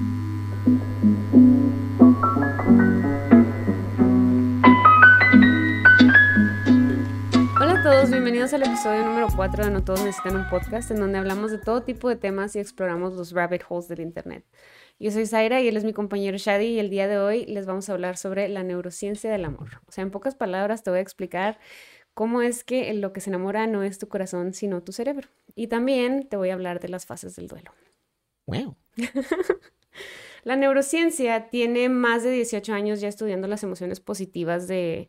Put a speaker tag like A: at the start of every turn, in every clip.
A: Hola a todos, bienvenidos al episodio número 4 de No Todos Necesitan un Podcast, en donde hablamos de todo tipo de temas y exploramos los rabbit holes del Internet. Yo soy Zaira y él es mi compañero Shadi y el día de hoy les vamos a hablar sobre la neurociencia del amor. O sea, en pocas palabras te voy a explicar cómo es que lo que se enamora no es tu corazón, sino tu cerebro. Y también te voy a hablar de las fases del duelo.
B: Wow.
A: La neurociencia tiene más de 18 años ya estudiando las emociones positivas de,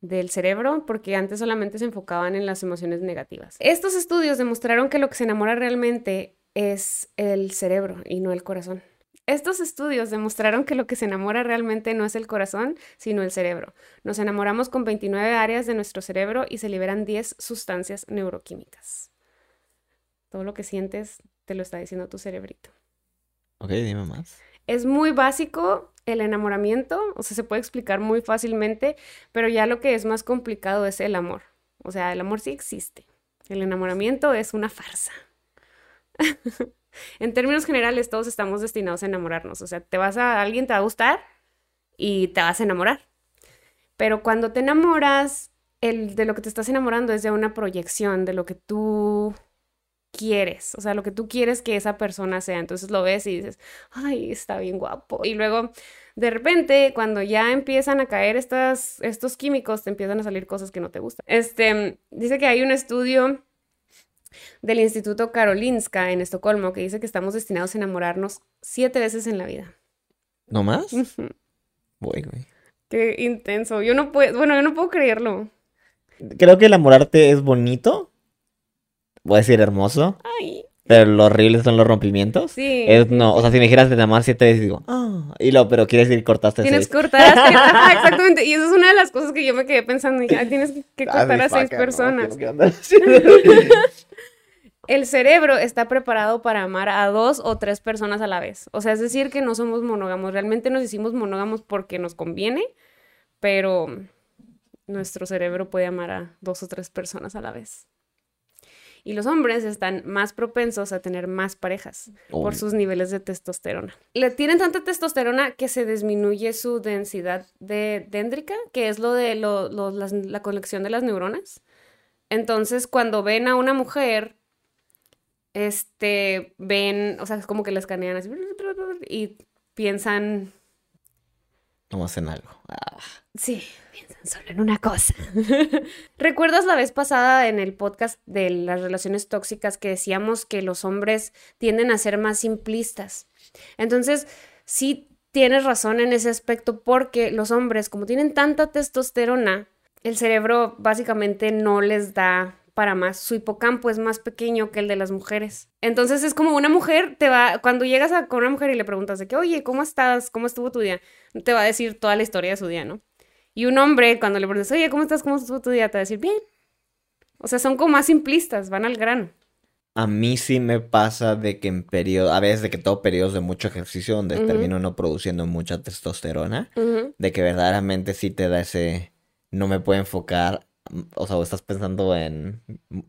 A: del cerebro, porque antes solamente se enfocaban en las emociones negativas. Estos estudios demostraron que lo que se enamora realmente es el cerebro y no el corazón. Estos estudios demostraron que lo que se enamora realmente no es el corazón, sino el cerebro. Nos enamoramos con 29 áreas de nuestro cerebro y se liberan 10 sustancias neuroquímicas. Todo lo que sientes te lo está diciendo tu cerebrito.
B: Ok, dime más.
A: Es muy básico el enamoramiento, o sea, se puede explicar muy fácilmente, pero ya lo que es más complicado es el amor. O sea, el amor sí existe. El enamoramiento es una farsa. en términos generales, todos estamos destinados a enamorarnos. O sea, te vas a alguien te va a gustar y te vas a enamorar. Pero cuando te enamoras, el de lo que te estás enamorando es de una proyección de lo que tú quieres, o sea, lo que tú quieres que esa persona sea. Entonces lo ves y dices, ay, está bien guapo. Y luego, de repente, cuando ya empiezan a caer estas, estos químicos, te empiezan a salir cosas que no te gustan. Este, dice que hay un estudio del Instituto Karolinska en Estocolmo que dice que estamos destinados a enamorarnos siete veces en la vida.
B: ¿No más? Voy, güey.
A: Qué intenso. Yo no puedo, bueno, yo no puedo creerlo.
B: Creo que enamorarte es bonito. Voy a decir hermoso.
A: Ay.
B: Pero lo horrible son los rompimientos.
A: Sí.
B: Es no, o sea, si me dijeras de nada más siete veces, digo, ah, y lo, pero quieres decir cortaste
A: Tienes
B: seis.
A: que cortar a seis. Ajá, exactamente. Y eso es una de las cosas que yo me quedé pensando. dije, "Ay, tienes que- que cortar a seis personas. El cerebro está preparado para amar a dos o tres personas a la vez. O sea, es decir, que no somos monógamos. Realmente nos hicimos monógamos porque nos conviene, pero nuestro cerebro puede amar a dos o tres personas a la vez. Y los hombres están más propensos a tener más parejas por sus niveles de testosterona. Le tienen tanta testosterona que se disminuye su densidad de déndrica, que es lo de lo- lo- las- la conexión de las neuronas. Entonces, cuando ven a una mujer, este, ven, o sea, es como que la escanean así y piensan,
B: No hacen algo. Ah,
A: sí, piensan solo en una cosa. ¿Recuerdas la vez pasada en el podcast de las relaciones tóxicas que decíamos que los hombres tienden a ser más simplistas? Entonces, sí tienes razón en ese aspecto porque los hombres, como tienen tanta testosterona, el cerebro básicamente no les da para más. Su hipocampo es más pequeño que el de las mujeres. Entonces es como una mujer te va, cuando llegas a, con una mujer y le preguntas de que, oye, ¿cómo estás? ¿Cómo estuvo tu día? Te va a decir toda la historia de su día, ¿no? Y un hombre, cuando le preguntas, oye, ¿cómo estás? ¿Cómo estuvo tu día? Te va a decir, bien. O sea, son como más simplistas, van al grano.
B: A mí sí me pasa de que en periodo, a veces de que todo periodos de mucho ejercicio donde termino no produciendo mucha testosterona, de que verdaderamente sí te da ese, no me puedo enfocar, o sea, o estás pensando en,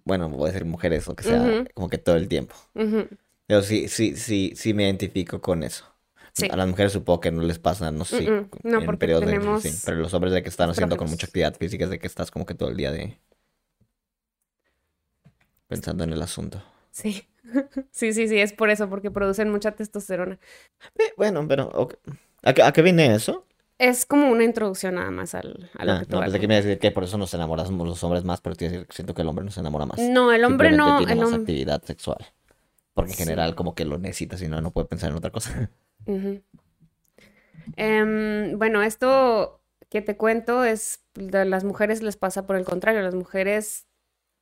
B: bueno, voy a decir mujeres o que sea, como que todo el tiempo.
A: Ujú.
B: Pero sí, sí, sí, sí me identifico con eso.
A: Sí.
B: A las mujeres supongo que no les pasa, no sé,
A: Mm-mm. No,
B: en periodos de
A: tenemos
B: sí, pero los hombres de que están haciendo con mucha actividad física es de que estás como que todo el día de pensando en el asunto.
A: Sí. Sí, sí, sí, es por eso, porque producen mucha testosterona.
B: Eh, bueno, pero. ¿A, qué, a qué viene eso?
A: Es como una introducción nada más al, a lo
B: Ah,
A: que
B: no,
A: a
B: pensé que me iba a decir que por eso nos enamoramos los hombres más, pero a decir siento que el hombre no se enamora más.
A: No, el hombre no,
B: tiene
A: el
B: más actividad sexual. Porque en
A: Sí.
B: general como que lo necesita, si no, no puede pensar en otra cosa.
A: Em, bueno, esto que te cuento es, de las mujeres les pasa por el contrario. Las mujeres,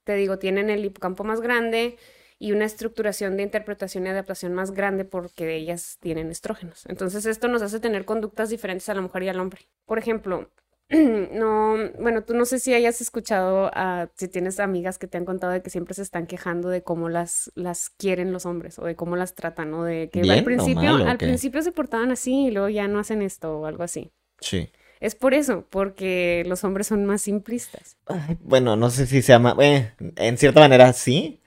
A: te digo, tienen el hipocampo más grande y una estructuración de interpretación y adaptación más grande porque ellas tienen estrógenos. Entonces esto nos hace tener conductas diferentes a la mujer y al hombre. Por ejemplo, no, bueno, tú no sé si hayas escuchado a, si tienes amigas que te han contado de que siempre se están quejando de cómo las, las quieren los hombres o de cómo las tratan o de que
B: ¿Bien
A: al principio,
B: mal,
A: al principio se portaban así y luego ya no hacen esto o algo así.
B: Sí.
A: Es por eso, porque los hombres son más simplistas.
B: Ay, Bueno, no sé si se llama. eh, en cierta manera sí.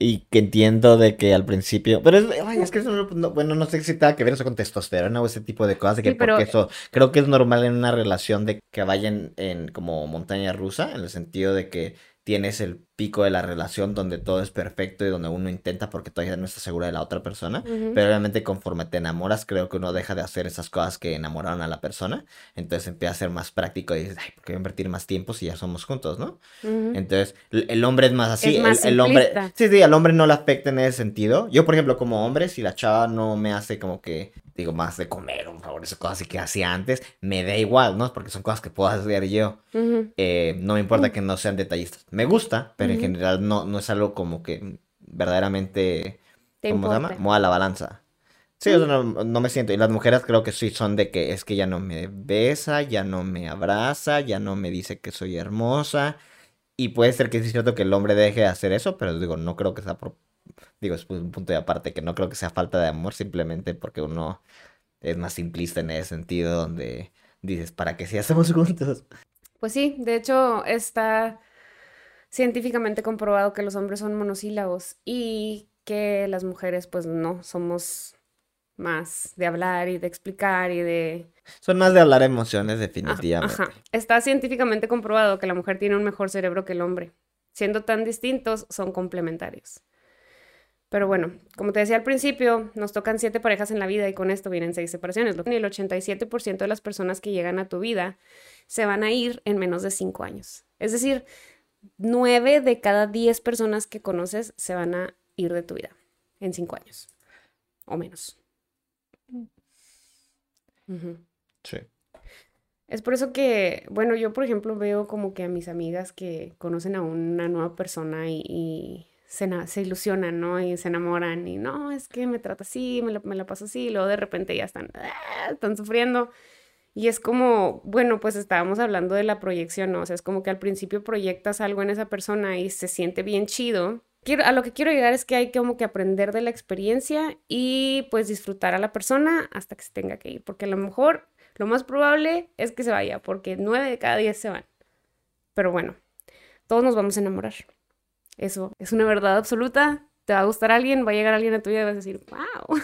B: Y que entiendo de que al principio. Pero es, ay, es que eso no, bueno, no sé si tenga que ver eso con testosterona o ese tipo de cosas. De que
A: Sí, pero-
B: porque eso. Creo que es normal en una relación de que vayan en como montaña rusa, en el sentido de que tienes el pico de la relación donde todo es perfecto y donde uno intenta porque todavía no está segura de la otra persona.
A: Ujú.
B: Pero obviamente conforme te enamoras, creo que uno deja de hacer esas cosas que enamoraron a la persona. Entonces empieza a ser más práctico y dices, ay, ¿por qué voy a invertir más tiempo si ya somos juntos, no?
A: Ujú.
B: Entonces, el hombre es más así.
A: Es más
B: el, el hombre. Sí, sí, al hombre no le afecta en ese sentido. Yo, por ejemplo, como hombre, si la chava no me hace como que, digo, más de comer, un favor, esas cosas así que hacía antes, me da igual, ¿no? Porque son cosas que puedo hacer yo.
A: Ujú.
B: Eh, no me importa que no sean detallistas. Me gusta, pero en general no, no es algo como que verdaderamente.
A: Te
B: ¿Cómo se llama? Mueva la balanza. Sí, sea, no, no me siento. Y las mujeres creo que sí son de que es que ya no me besa, ya no me abraza, ya no me dice que soy hermosa. Y puede ser que sí es cierto que el hombre deje de hacer eso, pero digo, no creo que sea por... Digo, es un punto de aparte, que no creo que sea falta de amor, simplemente porque uno es más simplista en ese sentido, donde dices, ¿para qué si hacemos juntos?
A: Pues sí, de hecho está científicamente comprobado que los hombres son monosílabos y que las mujeres pues no, somos más de hablar y de explicar y de...
B: Son más de hablar emociones, definitivamente.
A: ajá. Está científicamente comprobado que la mujer tiene un mejor cerebro que el hombre. Siendo tan distintos, son complementarios. Pero bueno, como te decía al principio, nos tocan siete parejas en la vida y con esto vienen seis separaciones. Lo- Y el 87% de las personas que llegan a tu vida se van a ir en menos de cinco años. Es decir, nueve de cada diez personas que conoces se van a ir de tu vida en cinco años o menos.
B: Sí.
A: Es por eso que, bueno, yo por ejemplo veo como que a mis amigas que conocen a una nueva persona y, y se, se ilusionan, ¿no? Y se enamoran y no, es que me trata así, me la, me la paso así, y luego de repente ya están, "Ah", están sufriendo. Y es como, bueno, pues estábamos hablando de la proyección, ¿no? O sea, es como que al principio proyectas algo en esa persona y se siente bien chido. A lo que quiero llegar es que hay como que aprender de la experiencia y pues disfrutar a la persona hasta que se tenga que ir, porque a lo mejor lo más probable es que se vaya, porque nueve de cada diez se van. Pero bueno, todos nos vamos a enamorar. Eso es una verdad absoluta. Te va a gustar alguien, va a llegar alguien a tu vida y vas a decir, wow.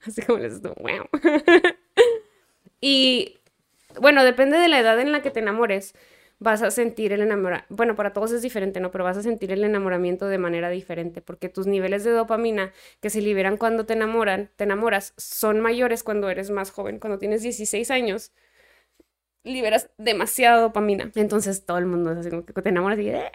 A: Así como les tú, wow. y bueno, depende de la edad en la que te enamores, vas a sentir el enamoramiento. Bueno, para todos es diferente, ¿no? Pero vas a sentir el enamoramiento de manera diferente, porque tus niveles de dopamina que se liberan cuando te enamoran, te enamoras, son mayores cuando eres más joven. Cuando tienes 16 años, liberas demasiada dopamina. Entonces todo el mundo es así como que te enamoras y "Eh,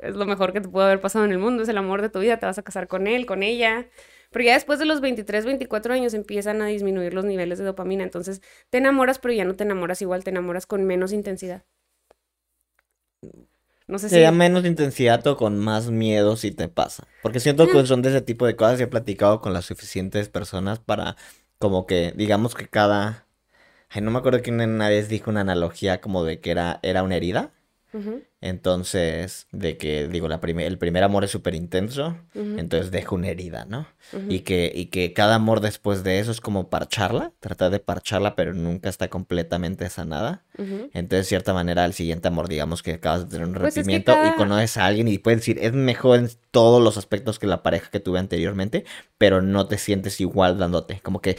A: es lo mejor que te puede haber pasado en el mundo, es el amor de tu vida, te vas a casar con él, con ella. Pero ya después de los 23, 24 años empiezan a disminuir los niveles de dopamina. Entonces te enamoras, pero ya no te enamoras igual, te enamoras con menos intensidad. No sé si...
B: Sería menos intensidad o con más miedo si te pasa. Porque siento que son de ese tipo de cosas y he platicado con las suficientes personas para como que, digamos que cada... Ay, no me acuerdo quién una vez dijo una analogía como de que era, era una herida. Entonces, de que, digo, la prime- el primer amor es súper intenso, entonces deja una herida, ¿no? Y que, y que cada amor después de eso es como parcharla, tratar de parcharla, pero nunca está completamente sanada. Entonces, de cierta manera, el siguiente amor, digamos que acabas de tener un
A: Pues es que
B: rompimiento
A: cada-
B: y conoces a alguien y puedes decir, es mejor en todos los aspectos que la pareja que tuve anteriormente, pero no te sientes igual dándote. Como que,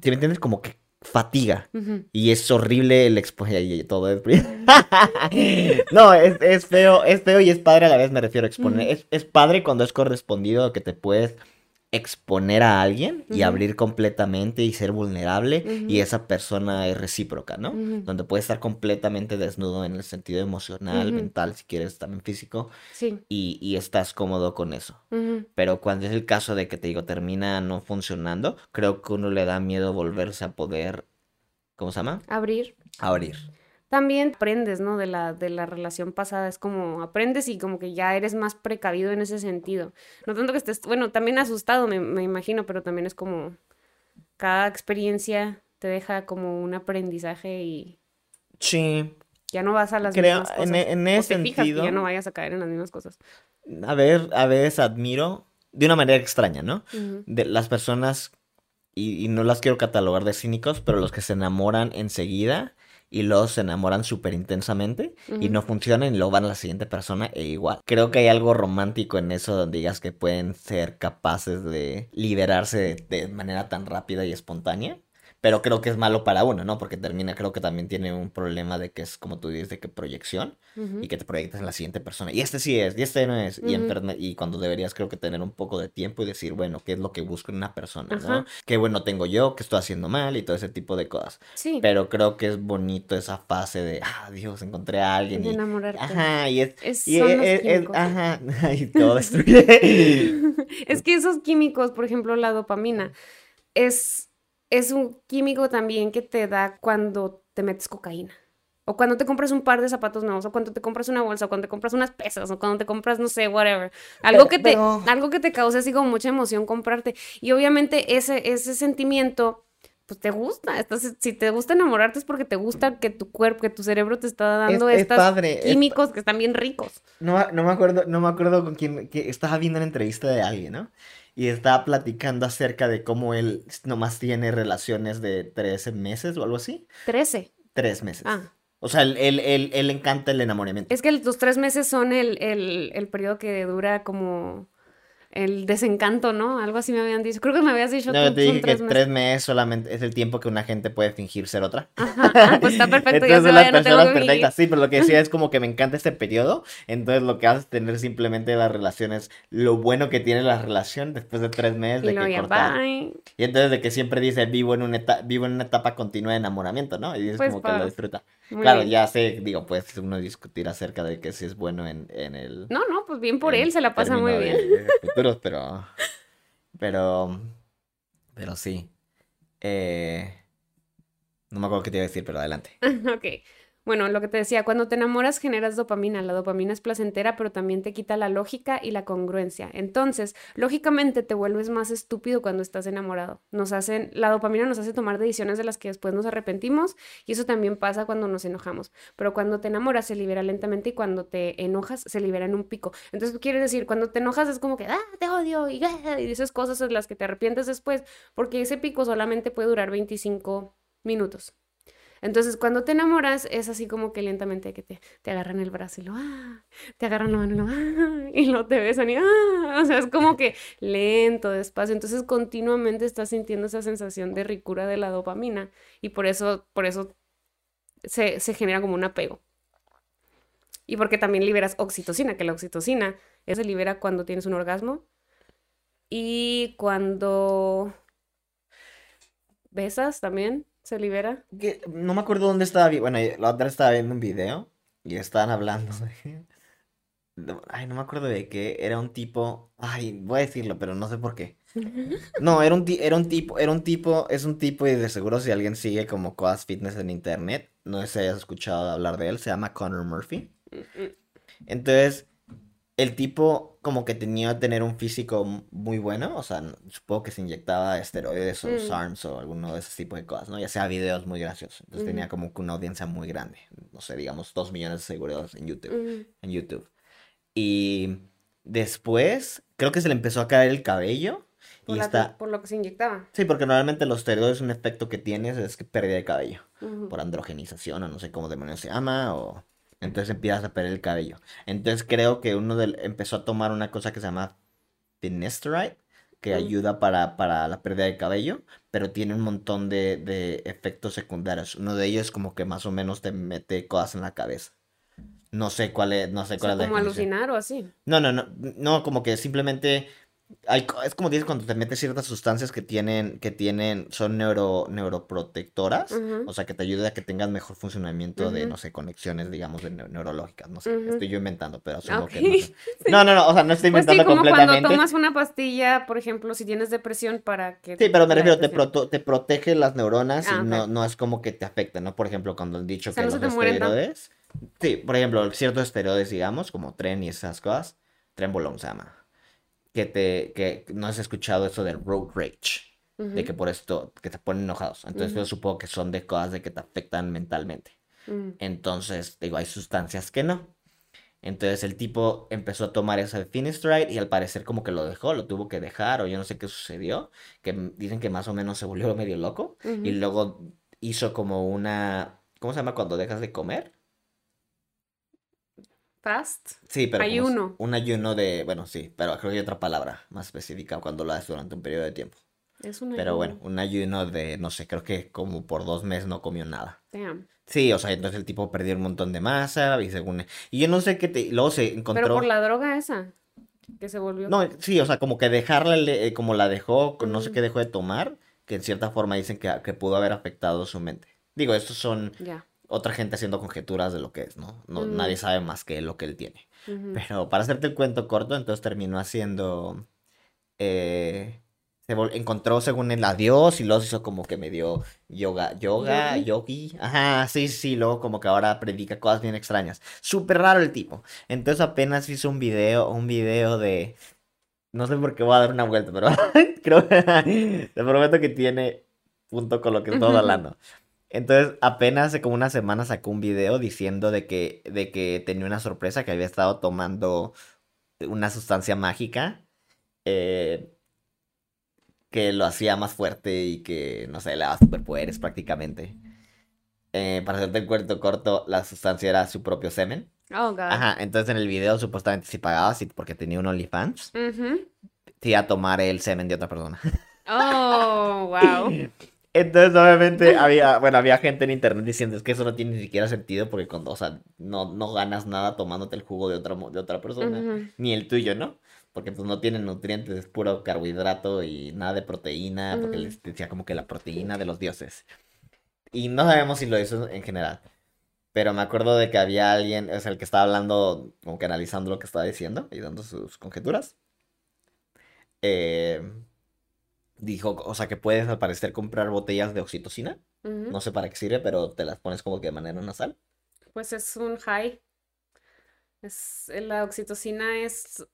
B: ¿te me entiendes? Como que fatiga. Y es horrible el exponer y todo es... no, es, es feo, es feo y es padre a la vez, me refiero a exponer. Es, es padre cuando es correspondido que te puedes exponer a alguien y abrir completamente y ser vulnerable y esa persona es recíproca, ¿no? Donde puedes estar completamente desnudo en el sentido emocional, mental, si quieres, también físico,
A: Sí.
B: y, y estás cómodo con eso. Pero cuando es el caso de que te digo, termina no funcionando, creo que uno le da miedo volverse a poder, ¿cómo se llama?
A: Abrir.
B: Abrir.
A: También aprendes, ¿no? De la, de la relación pasada. Es como aprendes y como que ya eres más precavido en ese sentido. No tanto que estés, bueno, también asustado, me, me imagino, pero también es como cada experiencia te deja como un aprendizaje y
B: Sí,
A: ya no vas a las
B: creo,
A: mismas
B: en,
A: cosas.
B: en
A: O
B: ese
A: te fijas que
B: sentido,
A: ya no vayas a caer en las mismas cosas.
B: a ver, a veces admiro, de una manera extraña, ¿no? De las personas, y, y no las quiero catalogar de cínicos, pero los que se enamoran enseguida y luego se enamoran súper intensamente y no funcionan y luego van a la siguiente persona e igual. Creo que hay algo romántico en eso donde digas que pueden ser capaces de liberarse de, de manera tan rápida y espontánea. Pero creo que es malo para uno, ¿no? Porque termina, creo que también tiene un problema de que es, como tú dices, de que proyección
A: Ujú.
B: y que te proyectas en la siguiente persona. Y este sí es, y este no es. Y,
A: Ujú.
B: enferme- y cuando deberías, creo que tener un poco de tiempo y decir, bueno, ¿qué es lo que busco en una persona, ¿no?
A: Ajá.
B: Qué bueno tengo yo, qué estoy haciendo mal y todo ese tipo de cosas.
A: Sí,
B: Pero creo que es bonito esa fase de, ah, Dios, encontré a alguien.
A: de
B: Y,
A: enamorarte.
B: ajá, y es.
A: Es-
B: y
A: son
B: es-
A: los
B: es- ajá, y a destruir.
A: Es que esos químicos, por ejemplo, la dopamina, es, es un químico también que te da cuando te metes cocaína. O cuando te compras un par de zapatos nuevos, o cuando te compras una bolsa, o cuando te compras unas pesas, o cuando te compras, no sé, whatever. Algo
B: Pero-
A: que te,
B: pero-
A: algo que te cause así como mucha emoción comprarte. Y obviamente ese, ese sentimiento, pues te gusta. Entonces, si te gusta enamorarte es porque te gusta que tu cuerpo, que tu cerebro te está dando
B: es
A: estos
B: padre, es
A: químicos que están bien ricos.
B: No, me- no me acuerdo, no me acuerdo con quién, que estaba viendo una entrevista de alguien, ¿no? Y estaba platicando acerca de cómo él nomás tiene relaciones de 13 meses o algo así.
A: 13.
B: Tres meses.
A: Ah.
B: O sea, él, él, él, encanta el enamoramiento.
A: Es que los tres meses son el, el, el periodo que dura como el desencanto, ¿no? Algo así me habían dicho. Creo que me habías dicho
B: No,
A: tú,
B: te dije que
A: tres meses.
B: tres meses solamente es el tiempo que una gente puede fingir ser otra.
A: Ajá, ah, pues está perfecto, ya
B: Entonces
A: se
B: las
A: vaya,
B: personas
A: que
B: perfectas, sí, pero lo que decía es como que me encanta este periodo, entonces lo que haces es tener simplemente las relaciones, lo bueno que tiene la relación después de tres meses
A: Y
B: de que
A: ya, bye.
B: Y entonces de que siempre dice vivo en una etapa, vivo en una etapa continua de enamoramiento, ¿no? Y es
A: Pues,
B: como que lo disfruta.
A: Muy
B: Claro,
A: bien.
B: ya sé, digo, pues uno discutir acerca de que si es bueno en, en el
A: No, no, pues bien por él, se la pasa muy bien.
B: de- de futuros, pero pero pero sí. Eh, no me acuerdo qué te iba a decir, pero adelante.
A: Ok. Bueno, lo que te decía, cuando te enamoras generas dopamina. La dopamina es placentera, pero también te quita la lógica y la congruencia. Entonces, lógicamente te vuelves más estúpido cuando estás enamorado. Nos hacen, la dopamina nos hace tomar decisiones de las que después nos arrepentimos y eso también pasa cuando nos enojamos. Pero cuando te enamoras se libera lentamente y cuando te enojas se libera en un pico. Entonces, quiere decir, cuando te enojas es como que, ah, te odio y, ah", y dices cosas de las que te arrepientes después, porque ese pico solamente puede durar 25 minutos. Entonces, cuando te enamoras, es así como que lentamente que te, te agarran el brazo y lo, ah, te agarran y lo, ah, y lo te besan y, ah, o sea, es como que lento, despacio. Entonces, continuamente estás sintiendo esa sensación de ricura de la dopamina y por eso, por eso se, se genera como un apego. Y porque también liberas oxitocina, que la oxitocina se libera cuando tienes un orgasmo y cuando besas también se libera.
B: Que no me acuerdo dónde estaba Bueno, la otra estaba viendo un video y estaban hablando de... Ay, no me acuerdo de qué. Era un tipo... Ay, voy a decirlo, pero no sé por qué. No, era un, era un tipo, era un tipo, es un tipo y de seguro si alguien sigue como cosas fitness en internet, no sé si hayas escuchado hablar de él, se llama Connor Murphy. Entonces, el tipo como que tenía que tener un físico muy bueno, o sea, supongo que se inyectaba esteroides o
A: Mm.
B: SARMs o alguno de ese tipo de cosas, ¿no? Ya sea videos muy graciosos. Entonces tenía como que una audiencia muy grande, no sé, digamos, dos millones de seguidores en YouTube,
A: Mm,
B: en YouTube. Y después, creo que se le empezó a caer el cabello
A: Por,
B: y
A: la-
B: está...
A: por lo que se inyectaba.
B: Sí, porque normalmente los esteroides un efecto que tienes es que pérdida de cabello por androgenización o no sé cómo demonios se llama o entonces empiezas a perder el cabello. Entonces creo que uno del empezó a tomar una cosa que se llama finasteride que ayuda para, para la pérdida de cabello, pero tiene un montón de, de efectos secundarios. Uno de ellos es como que más o menos te mete cosas en la cabeza. No sé cuál es, no sé
A: O
B: cuál
A: sea,
B: es la
A: como
B: definición.
A: alucinar o así.
B: No, no, no, no, como que simplemente hay, es como dices cuando te metes ciertas sustancias que tienen, que tienen, son neuro, neuroprotectoras, o sea, que te ayuda a que tengas mejor funcionamiento de, no sé, conexiones, digamos, de neu- neurológicas, no sé, estoy yo inventando, pero asumo
A: Ok,
B: que no sé. No, no, no, o sea, no estoy
A: Pues sí,
B: inventando
A: como cuando tomas una pastilla, por ejemplo, si tienes depresión para que...
B: Sí, pero me refiero, te, proto- te protege las neuronas
A: Ah,
B: y
A: ok.
B: no, no es como que te afecta, ¿no? Por ejemplo, cuando han dicho
A: O sea,
B: que
A: no
B: los esteroides, sí, por ejemplo, ciertos esteroides, digamos, como tren y esas cosas, trenbolone se llama, que te, que no has escuchado eso del road rage, de que por esto, que te ponen enojados, entonces yo supongo que son de cosas de que te afectan mentalmente,
A: mm,
B: entonces, digo, hay sustancias que no. Entonces el tipo empezó a tomar ese Finistride y al parecer como que lo dejó, lo tuvo que dejar o yo no sé qué sucedió, que dicen que más o menos se volvió medio loco y luego hizo como una ¿Cómo se llama cuando dejas de comer?
A: Fast.
B: Sí, pero
A: Ayuno.
B: un ayuno de, bueno, sí, pero creo que hay otra palabra más específica cuando lo haces durante un periodo de tiempo.
A: Es un
B: Pero bueno,
A: ayuno.
B: un ayuno de, no sé, creo que como por dos meses no comió nada.
A: Damn.
B: Sí, o sea, entonces el tipo perdió un montón de masa y según... Y yo no sé qué te... Luego se
A: Pero
B: encontró...
A: por la droga esa, que se volvió.
B: No, sí, o sea, como que dejarla, eh, como la dejó, no sé qué dejó de tomar, que en cierta forma dicen que, que pudo haber afectado su mente. Digo, estos son
A: Ya.
B: Otra gente haciendo conjeturas de lo que es, ¿no? No,
A: Mm.
B: nadie sabe más que lo que él tiene.
A: Ujú.
B: Pero para hacerte el cuento corto, entonces terminó haciendo. eh, se encontró según él a Dios y luego hizo como que medio yoga, yoga,
A: Yogi.
B: Ajá, sí, sí, luego como que ahora predica cosas bien extrañas. Súper raro el tipo. Entonces apenas hizo un video, un video de. No sé por qué voy a dar una vuelta, pero creo te prometo que tiene punto con lo que
A: Ujú.
B: hablando. Entonces, apenas hace como una semana sacó un video diciendo de que, de que tenía una sorpresa, que había estado tomando una sustancia mágica eh, que lo hacía más fuerte y que, no sé, le daba superpoderes prácticamente. Eh, para hacerte el cuento corto, la sustancia era su propio semen.
A: Oh, God.
B: Ajá, entonces en el video supuestamente si pagabas porque tenía un OnlyFans,
A: Ujú.
B: te iba a tomar el semen de otra persona.
A: Oh, wow.
B: Entonces, obviamente, había, bueno, había gente en internet diciendo es que eso no tiene ni siquiera sentido porque cuando, o sea, no, no ganas nada tomándote el jugo de otra, de otra persona,
A: Ujú.
B: ni el tuyo, ¿no? Porque pues no tiene nutrientes, es puro carbohidrato y nada de proteína, porque
A: Mm.
B: les decía como que la proteína de los dioses. Y no sabemos si lo hizo en general. Pero me acuerdo de que había alguien, o sea, el que estaba hablando, como que analizando lo que estaba diciendo y dando sus conjeturas. Eh, dijo, o sea, que puedes al parecer comprar botellas de oxitocina. No sé para qué sirve, pero te las pones como que de manera nasal.
A: Pues es un high. Es, la oxitocina es,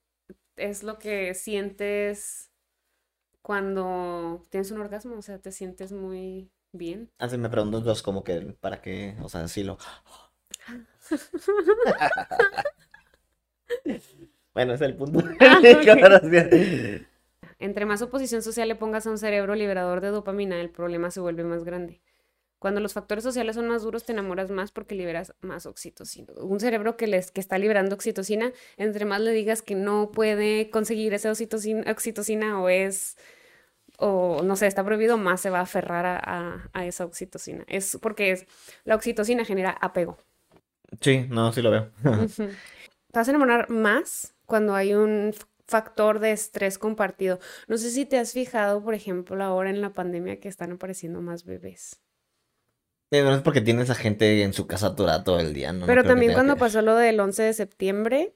A: es lo que sientes cuando tienes un orgasmo, o sea, te sientes muy bien.
B: Así me pregunto entonces como que para qué, o sea, sí lo... Bueno, es el punto.
A: Ah. Entre más oposición social le pongas a un cerebro liberador de dopamina, el problema se vuelve más grande. Cuando los factores sociales son más duros, te enamoras más porque liberas más oxitocina. Un cerebro que, les, que está liberando oxitocina, entre más le digas que no puede conseguir esa oxitocina, oxitocina o es, o no sé, está prohibido, más se va a aferrar a, a- a esa oxitocina. Es porque es, la oxitocina genera apego.
B: Sí, no, sí lo veo.
A: Te vas a enamorar más cuando hay un factor de estrés compartido. No sé si te has fijado, por ejemplo, ahora en la pandemia que están apareciendo más bebés.
B: Pero es porque tienes a gente en su casa atorada todo el día, ¿no?
A: Pero también cuando
B: que
A: pasó lo del 11 de septiembre,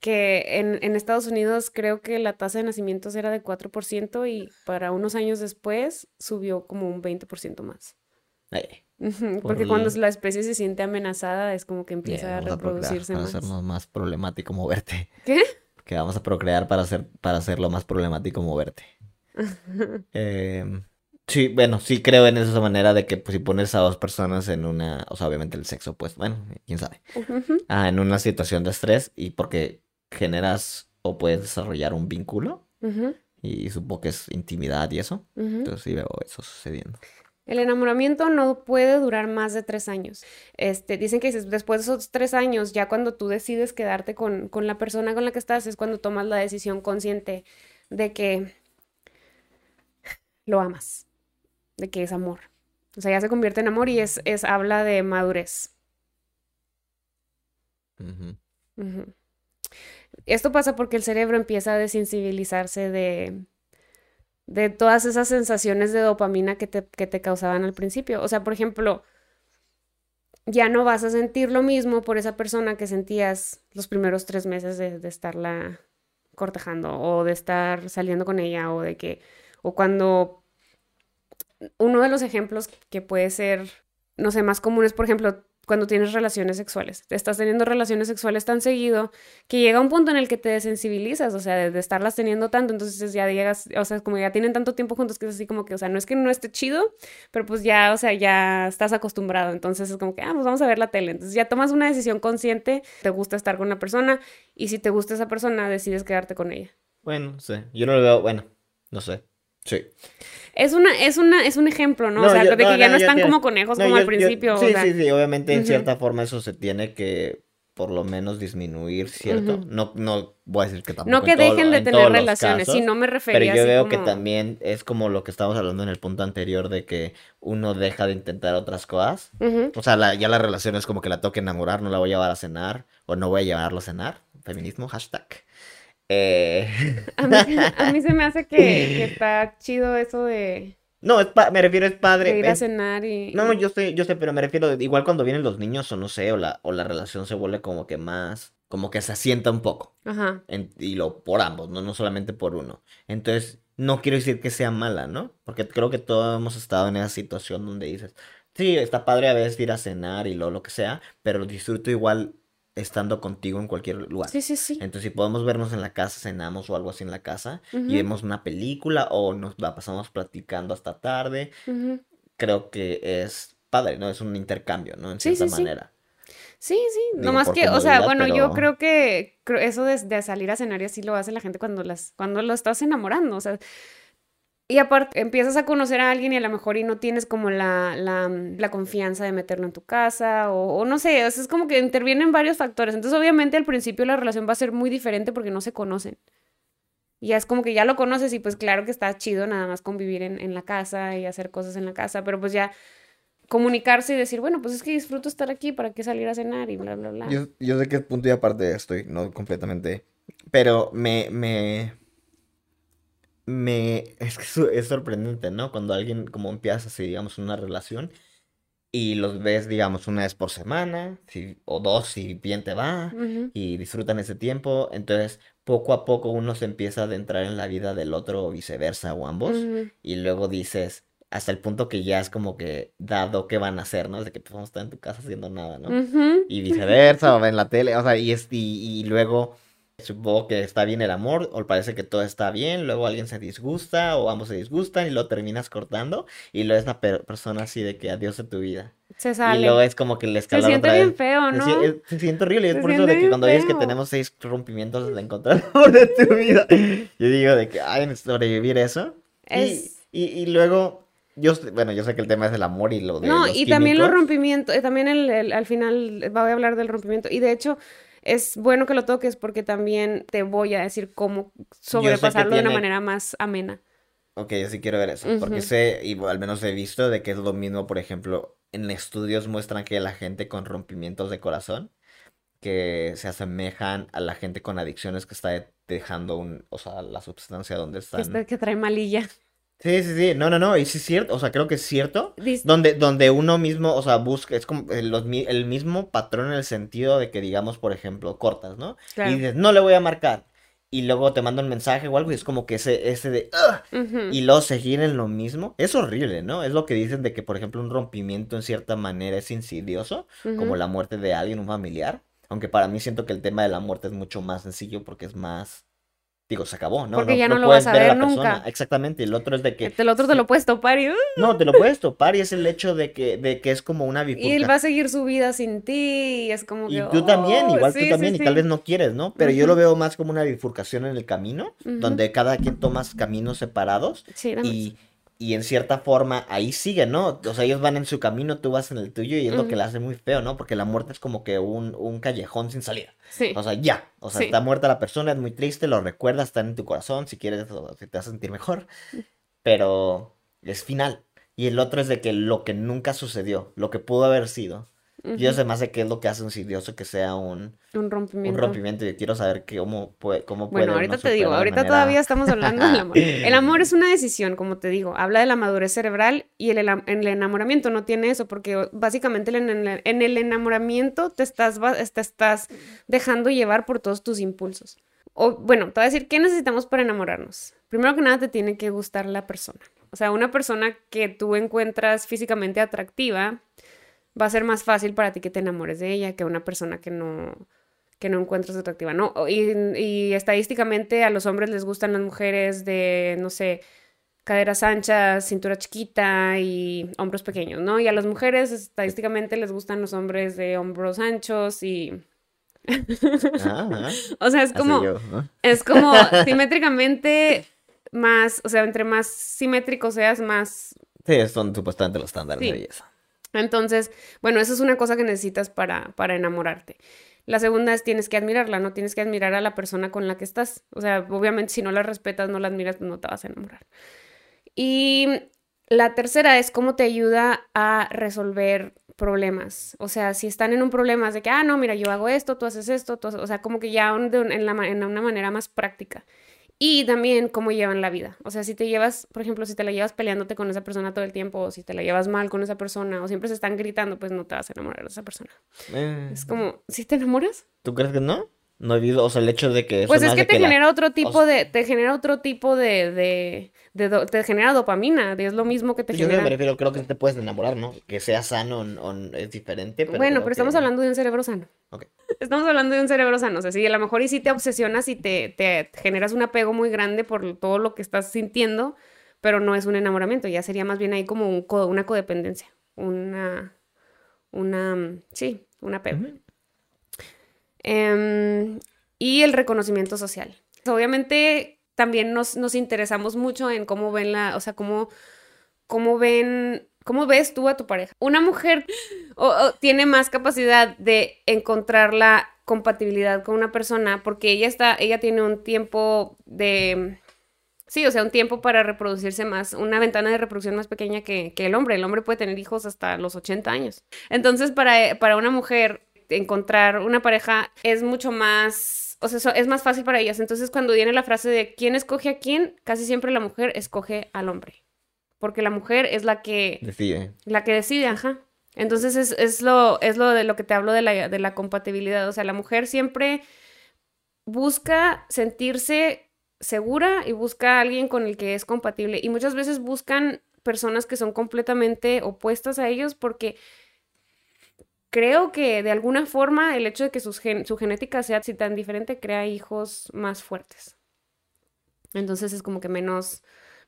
A: que en, en Estados Unidos creo que la tasa de nacimientos era de 4% y para unos años después subió como un 20% más.
B: Por
A: Porque cuando
B: el-
A: la especie se siente amenazada es como que
B: yeah,
A: empieza a
B: vamos a
A: reproducirse
B: para
A: más.
B: hacernos más problemático moverte.
A: ¿Qué?
B: Que vamos a procrear para hacer, para hacerlo más problemático moverte. Em, sí, bueno, sí creo en esa manera de que pues, si pones a dos personas en una, o sea, obviamente el sexo, pues bueno, quién sabe. Ah, en una situación de estrés y porque generas o puedes desarrollar un vínculo y supongo que es intimidad y eso. Entonces sí veo eso sucediendo.
A: El enamoramiento no puede durar más de tres años. Este, dicen que des- después de esos tres años, ya cuando tú decides quedarte con, con la persona con la que estás, es cuando tomas la decisión consciente de que lo amas, de que es amor. O sea, ya se convierte en amor y es, es habla de madurez. Esto pasa porque el cerebro empieza a desensibilizarse de, de todas esas sensaciones de dopamina que te, que te causaban al principio. O sea, por ejemplo, ya no vas a sentir lo mismo por esa persona que sentías los primeros tres meses de, de estarla cortejando o de estar saliendo con ella o de que, o cuando uno de los ejemplos que puede ser, no sé, más común es, por ejemplo, cuando tienes relaciones sexuales. Te estás teniendo relaciones sexuales tan seguido que llega un punto en el que te desensibilizas, o sea, de, estarlas teniendo tanto, entonces ya llegas, o sea, como ya tienen tanto tiempo juntos que es así como que, o sea, no es que no esté chido, pero pues ya, o sea, ya estás acostumbrado, entonces es como que, ah, pues vamos a ver la tele, entonces ya tomas una decisión consciente, te gusta estar con la persona y si te gusta esa persona, decides quedarte con ella.
B: Bueno, no sé. Yo no lo veo, bueno, no sé. Sí.
A: Es una, es una, es un ejemplo, ¿no? o sea,
B: yo-
A: de que
B: no,
A: ya
B: no,
A: no
B: yo
A: están como conejos como
B: yo-
A: al
B: yo-
A: principio.
B: sí,
A: o sea.
B: sí, sí, obviamente en cierta forma eso se tiene que por lo menos disminuir, ¿cierto? No, no voy a decir que tampoco
A: No que
B: todo-
A: dejen de
B: en
A: tener relaciones,
B: casos,
A: si no me
B: Pero
A: refería
B: yo
A: así
B: veo que también es como lo que estábamos hablando en el punto anterior de que uno deja de intentar otras cosas. O sea, la- ya la relación es como que la toque enamorar, no la voy a llevar a cenar o no voy a llevarlo a cenar. Feminismo, hashtag. Eh,
A: A mí, a mí se me hace que, que está chido eso de,
B: No, es pa- me refiero es padre.
A: de ir a cenar y...
B: No, yo sé, yo sé, pero me refiero, igual cuando vienen los niños o no sé, o la, o la relación se vuelve como que más, como que se asienta un poco.
A: Ajá.
B: en- y lo por ambos, ¿no? No solamente por uno. Entonces, no quiero decir que sea mala, ¿no? Porque creo que todos hemos estado en esa situación donde dices, sí, está padre a veces ir a cenar y lo, lo que sea, pero disfruto igual estando contigo en cualquier lugar.
A: Sí, sí, sí.
B: Entonces, si podemos vernos en la casa, cenamos o algo así en la casa, y vemos una película o nos la pasamos platicando hasta tarde, creo que es padre, ¿no? Es un intercambio, ¿no? En
A: Sí,
B: cierta
A: sí, sí.
B: manera.
A: Sí, sí,
B: Digo,
A: nomás
B: por
A: que, o sea, bueno, yo creo que eso de, de salir a cenar y así lo hace la gente cuando las, cuando lo estás enamorando, o sea, y aparte empiezas a conocer a alguien y a lo mejor y no tienes como la, la, la confianza de meterlo en tu casa o, o no sé, o sea, es como que intervienen varios factores, entonces obviamente al principio la relación va a ser muy diferente porque no se conocen. Y es como que ya lo conoces y pues claro que está chido nada más convivir en, en la casa y hacer cosas en la casa, pero pues ya comunicarse y decir, bueno, pues es que disfruto estar aquí, ¿para qué salir a cenar? Y bla, bla, bla.
B: Yo, yo sé que punto y aparte estoy, no completamente. Pero me, me, me, es que es sorprendente, ¿no? Cuando alguien como empieza así, digamos, una relación y los ves, digamos, una vez por semana, si, o dos, si bien te va, y disfrutan ese tiempo, entonces poco a poco uno se empieza a adentrar en la vida del otro o viceversa, o ambos, y luego dices, hasta el punto que ya es como que dado qué van a hacer, ¿no? De que pues vamos a estar en tu casa haciendo nada, ¿no? Y viceversa, o en la tele, o sea, y, es, y, y luego supongo que está bien el amor, o parece que todo está bien, luego alguien se disgusta, o ambos se disgustan, y lo terminas cortando, y luego es una per- persona así de que adiós de tu vida.
A: Se
B: Y
A: sale.
B: luego es como que le
A: Se
B: escala
A: siente
B: otra
A: bien
B: vez.
A: feo,
B: Se,
A: ¿no?
B: sie- es- se siente horrible, y es
A: Se
B: por eso de que cuando dices que tenemos seis rompimientos de encontrar el amor de tu vida, yo digo de que, ay, sobrevivir eso. Y-
A: Es-
B: Y, y, luego, yo, bueno, yo sé que el tema es el amor y lo de
A: No,
B: los
A: y también los
B: químicos.
A: rompimientos, eh, también el, el- al final eh, voy a hablar del rompimiento. Y de hecho, es bueno que lo toques porque también te voy a decir cómo sobrepasarlo de una manera más amena.
B: Ok, yo sí quiero ver eso, porque sé, y al menos he visto de que es lo mismo, por ejemplo, en estudios muestran que la gente con rompimientos de corazón, que se asemejan a la gente con adicciones que está dejando un, o sea, la sustancia donde
A: Que, este- que trae malilla.
B: Sí, sí, sí, no, no, no, y sí es cierto, o sea, creo que es cierto,
A: Dis-
B: donde, donde uno mismo, o sea, busca, es como el, los mi- el mismo patrón en el sentido de que, digamos, por ejemplo, cortas, ¿no?
A: Claro.
B: Y dices, no le voy a marcar, y luego te manda un mensaje o algo, y es como que ese, ese de,
A: Ujú.
B: y luego seguir en lo mismo, es horrible, ¿no? Es lo que dicen de que, por ejemplo, un rompimiento en cierta manera es insidioso, como la muerte de alguien, un familiar. Aunque para mí siento que el tema de la muerte es mucho más sencillo porque es más, digo, se acabó, ¿no?
A: Porque ya no lo
B: puedes
A: vas a
B: ver
A: ver
B: la persona. Exactamente, el otro es de que,
A: El otro te lo puedes topar y, uh,
B: no, te lo puedes topar y es el hecho de que, de que es como una
A: y él va a seguir su vida sin ti. Y es como
B: Y
A: que.
B: tú también,
A: oh,
B: igual
A: sí,
B: tú
A: sí,
B: también, y tal vez no quieres, ¿no? Pero yo lo veo más como una bifurcación en el camino, donde cada quien toma caminos separados
A: Sí, dame-
B: y, en cierta forma ahí sigue, ¿no? O sea, ellos van en su camino, tú vas en el tuyo y es lo que le hace muy feo, ¿no? Porque la muerte es como que un, un callejón sin salida.
A: sí.
B: O sea, ya. O sea,
A: Sí.
B: está muerta la persona, es muy triste, lo recuerdas, está en tu corazón, si quieres, si te hace sentir mejor. Pero es final. Y el otro es de que lo que nunca sucedió, lo que pudo haber sido. Yo
A: Ujú.
B: sé más de qué es lo que hace un insidioso que sea un,
A: Un
B: un
A: rompimiento.
B: rompimiento. Y quiero saber que cómo puede, cómo puede
A: Bueno, ahorita te digo, ahorita
B: manera-
A: todavía estamos hablando del amor. El amor es una decisión, como te digo, habla de la madurez cerebral y el, el enamoramiento no tiene eso, porque básicamente el en, en el enamoramiento te estás, te estás dejando llevar por todos tus impulsos. O, bueno, te voy a decir, ¿qué necesitamos para enamorarnos? Primero que nada, te tiene que gustar la persona. O sea, una persona que tú encuentras físicamente atractiva, va a ser más fácil para ti que te enamores de ella que una persona que no, que no encuentras atractiva, ¿no? Y, y estadísticamente a los hombres les gustan las mujeres de, no sé, caderas anchas, cintura chiquita y hombros pequeños, ¿no? Y a las mujeres estadísticamente les gustan los hombres de hombros anchos y...
B: Ah,
A: O sea, es como...
B: yo, ¿no?
A: Es como simétricamente más, o sea, entre más simétrico seas, más...
B: Sí, son supuestamente los estándares
A: Sí.
B: de belleza.
A: Entonces, bueno, eso es una cosa que necesitas para, para enamorarte. La segunda es tienes que admirarla, no tienes que admirar a la persona con la que estás. O sea, obviamente si no la respetas, no la admiras, no te vas a enamorar. Y la tercera es cómo te ayuda a resolver problemas. O sea, si están en un problema es de que, ah, no, mira, yo hago esto, tú haces esto, tú haces-", o sea, como que ya un- en, la en una manera más práctica. Y también cómo llevan la vida. O sea, si te llevas, por ejemplo, si te la llevas peleándote con esa persona todo el tiempo, o si te la llevas mal con esa persona, o siempre se están gritando, pues no te vas a enamorar de esa persona.
B: Eh,
A: Es como, ¿sí te enamoras?
B: ¿Tú crees que no? No he vivido, o sea, el hecho de que
A: Pues es que te genera otro tipo
B: sea-
A: de, te genera otro tipo de, de, de do- te genera dopamina, es lo mismo que te
B: Yo creo que me
A: genera.
B: refiero, creo que te puedes enamorar, ¿no? Que sea sano o, o es diferente, pero
A: Bueno, pero estamos hablando de un cerebro sano.
B: Ok.
A: Estamos hablando de un cerebro sano. O sea, si a lo mejor y si te obsesionas y te, te generas un apego muy grande por todo lo que estás sintiendo, pero no es un enamoramiento, ya sería más bien ahí como un co- una codependencia, una, una, mm, sí, un apego. Em, y el reconocimiento social. Obviamente también nos, nos interesamos mucho en cómo ven la, o sea, cómo, cómo ven, cómo ves tú a tu pareja. Una mujer tiene más capacidad de encontrar la compatibilidad con una persona porque ella está, ella tiene un tiempo de, sí, o sea, un tiempo para reproducirse más, una ventana de reproducción más pequeña que, que el hombre. El hombre puede tener hijos hasta los 80 años. Entonces, para, para una mujer encontrar una pareja es mucho más, o sea, es más fácil para ellas. Entonces, cuando viene la frase de quién escoge a quién, casi siempre la mujer escoge al hombre. Porque la mujer es la que,
B: Decide.
A: la que decide, ajá. Entonces es, es lo, es lo de lo que te hablo de la, de la compatibilidad. O sea, la mujer siempre busca sentirse segura y busca a alguien con el que es compatible. Y muchas veces buscan personas que son completamente opuestas a ellos porque creo que de alguna forma el hecho de que sus gen- su genética sea así tan diferente crea hijos más fuertes. Entonces es como que menos,